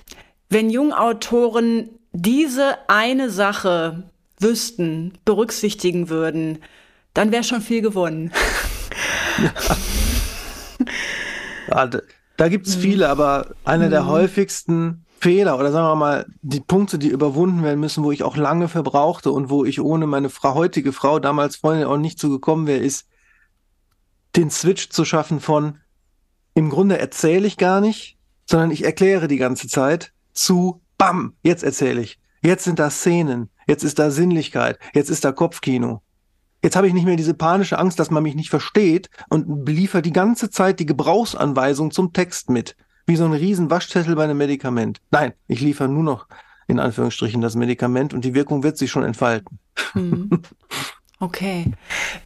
A: wenn Jungautoren diese eine Sache wüssten, berücksichtigen würden, dann wäre schon viel gewonnen.
B: Ja. ja da gibt es viele, aber einer der mhm. häufigsten Fehler oder sagen wir mal die Punkte, die überwunden werden müssen, wo ich auch lange verbrauchte und wo ich ohne meine Frau, heutige Frau, damals Freundin auch nicht zugekommen wäre, ist den Switch zu schaffen von im Grunde erzähle ich gar nicht, sondern ich erkläre die ganze Zeit zu Bam, jetzt erzähle ich. Jetzt sind da Szenen, jetzt ist da Sinnlichkeit, jetzt ist da Kopfkino. Jetzt habe ich nicht mehr diese panische Angst, dass man mich nicht versteht und liefert die ganze Zeit die Gebrauchsanweisung zum Text mit wie so ein riesen Waschzettel bei einem Medikament. Nein, ich liefere nur noch in Anführungsstrichen das Medikament und die Wirkung wird sich schon entfalten. Hm.
A: Okay.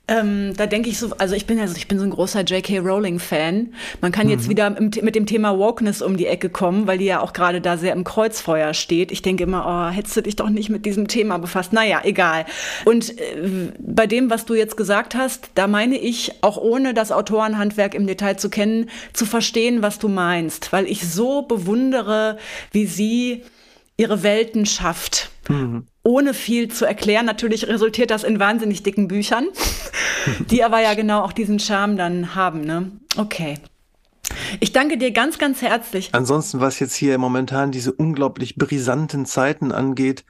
A: Ähm, da denke ich so, also ich bin also ich bin so ein großer J.K. Rowling-Fan. Man kann jetzt mhm. wieder im, mit dem Thema Wokeness um die Ecke kommen, weil die ja auch gerade da sehr im Kreuzfeuer steht. Ich denke immer, oh, hättest du dich doch nicht mit diesem Thema befasst. Naja, egal. Und äh, bei dem, was du jetzt gesagt hast, da meine ich, auch ohne das Autorenhandwerk im Detail zu kennen, zu verstehen, was du meinst, weil ich so bewundere, wie sie ihre Welten schafft. Mhm ohne viel zu erklären. Natürlich resultiert das in wahnsinnig dicken Büchern, die aber ja genau auch diesen Charme dann haben. Ne? Okay. Ich danke dir ganz, ganz herzlich.
B: Ansonsten, was jetzt hier momentan diese unglaublich brisanten Zeiten angeht,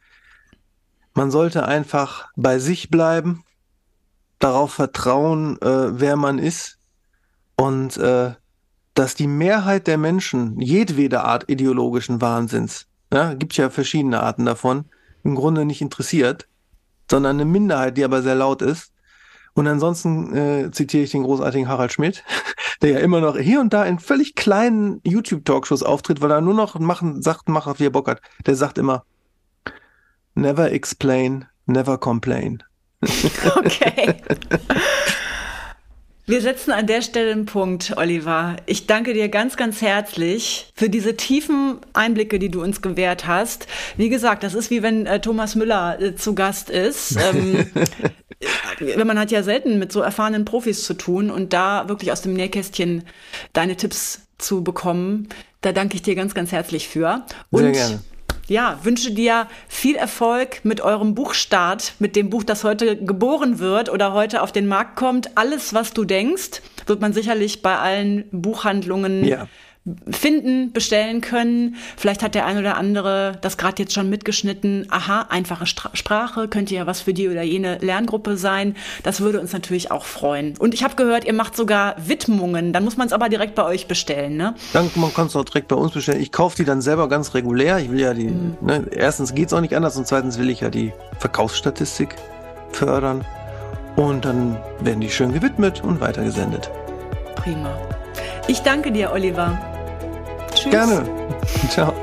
B: man sollte einfach bei sich bleiben, darauf vertrauen, äh, wer man ist und äh, dass die Mehrheit der Menschen jedwede Art ideologischen Wahnsinns, ja, gibt ja verschiedene Arten davon, im Grunde nicht interessiert, sondern eine Minderheit, die aber sehr laut ist. Und ansonsten äh, zitiere ich den großartigen Harald Schmidt, der ja immer noch hier und da in völlig kleinen YouTube-Talkshows auftritt, weil er nur noch machen, sagt, macht, wie er Bock hat. Der sagt immer, never explain, never complain.
A: Okay. Wir setzen an der Stelle einen Punkt, Oliver. Ich danke dir ganz, ganz herzlich für diese tiefen Einblicke, die du uns gewährt hast. Wie gesagt, das ist wie wenn äh, Thomas Müller äh, zu Gast ist. Ähm, man hat ja selten mit so erfahrenen Profis zu tun und da wirklich aus dem Nähkästchen deine Tipps zu bekommen, da danke ich dir ganz, ganz herzlich für. Und
B: Sehr gerne
A: ja, wünsche dir viel Erfolg mit eurem Buchstart, mit dem Buch, das heute geboren wird oder heute auf den Markt kommt. Alles, was du denkst, wird man sicherlich bei allen Buchhandlungen ja finden, bestellen können. Vielleicht hat der ein oder andere das gerade jetzt schon mitgeschnitten. Aha, einfache Stra Sprache könnte ja was für die oder jene Lerngruppe sein. Das würde uns natürlich auch freuen. Und ich habe gehört, ihr macht sogar Widmungen. Dann muss man es aber direkt bei euch bestellen, ne?
B: Dann man kann es auch direkt bei uns bestellen. Ich kaufe die dann selber ganz regulär. Ich will ja die. Mhm. Ne, erstens geht's auch nicht anders und zweitens will ich ja die Verkaufsstatistik fördern. Und dann werden die schön gewidmet und weitergesendet.
A: Prima. Ich danke dir, Oliver.
B: Tschüss. Gerne. Ciao.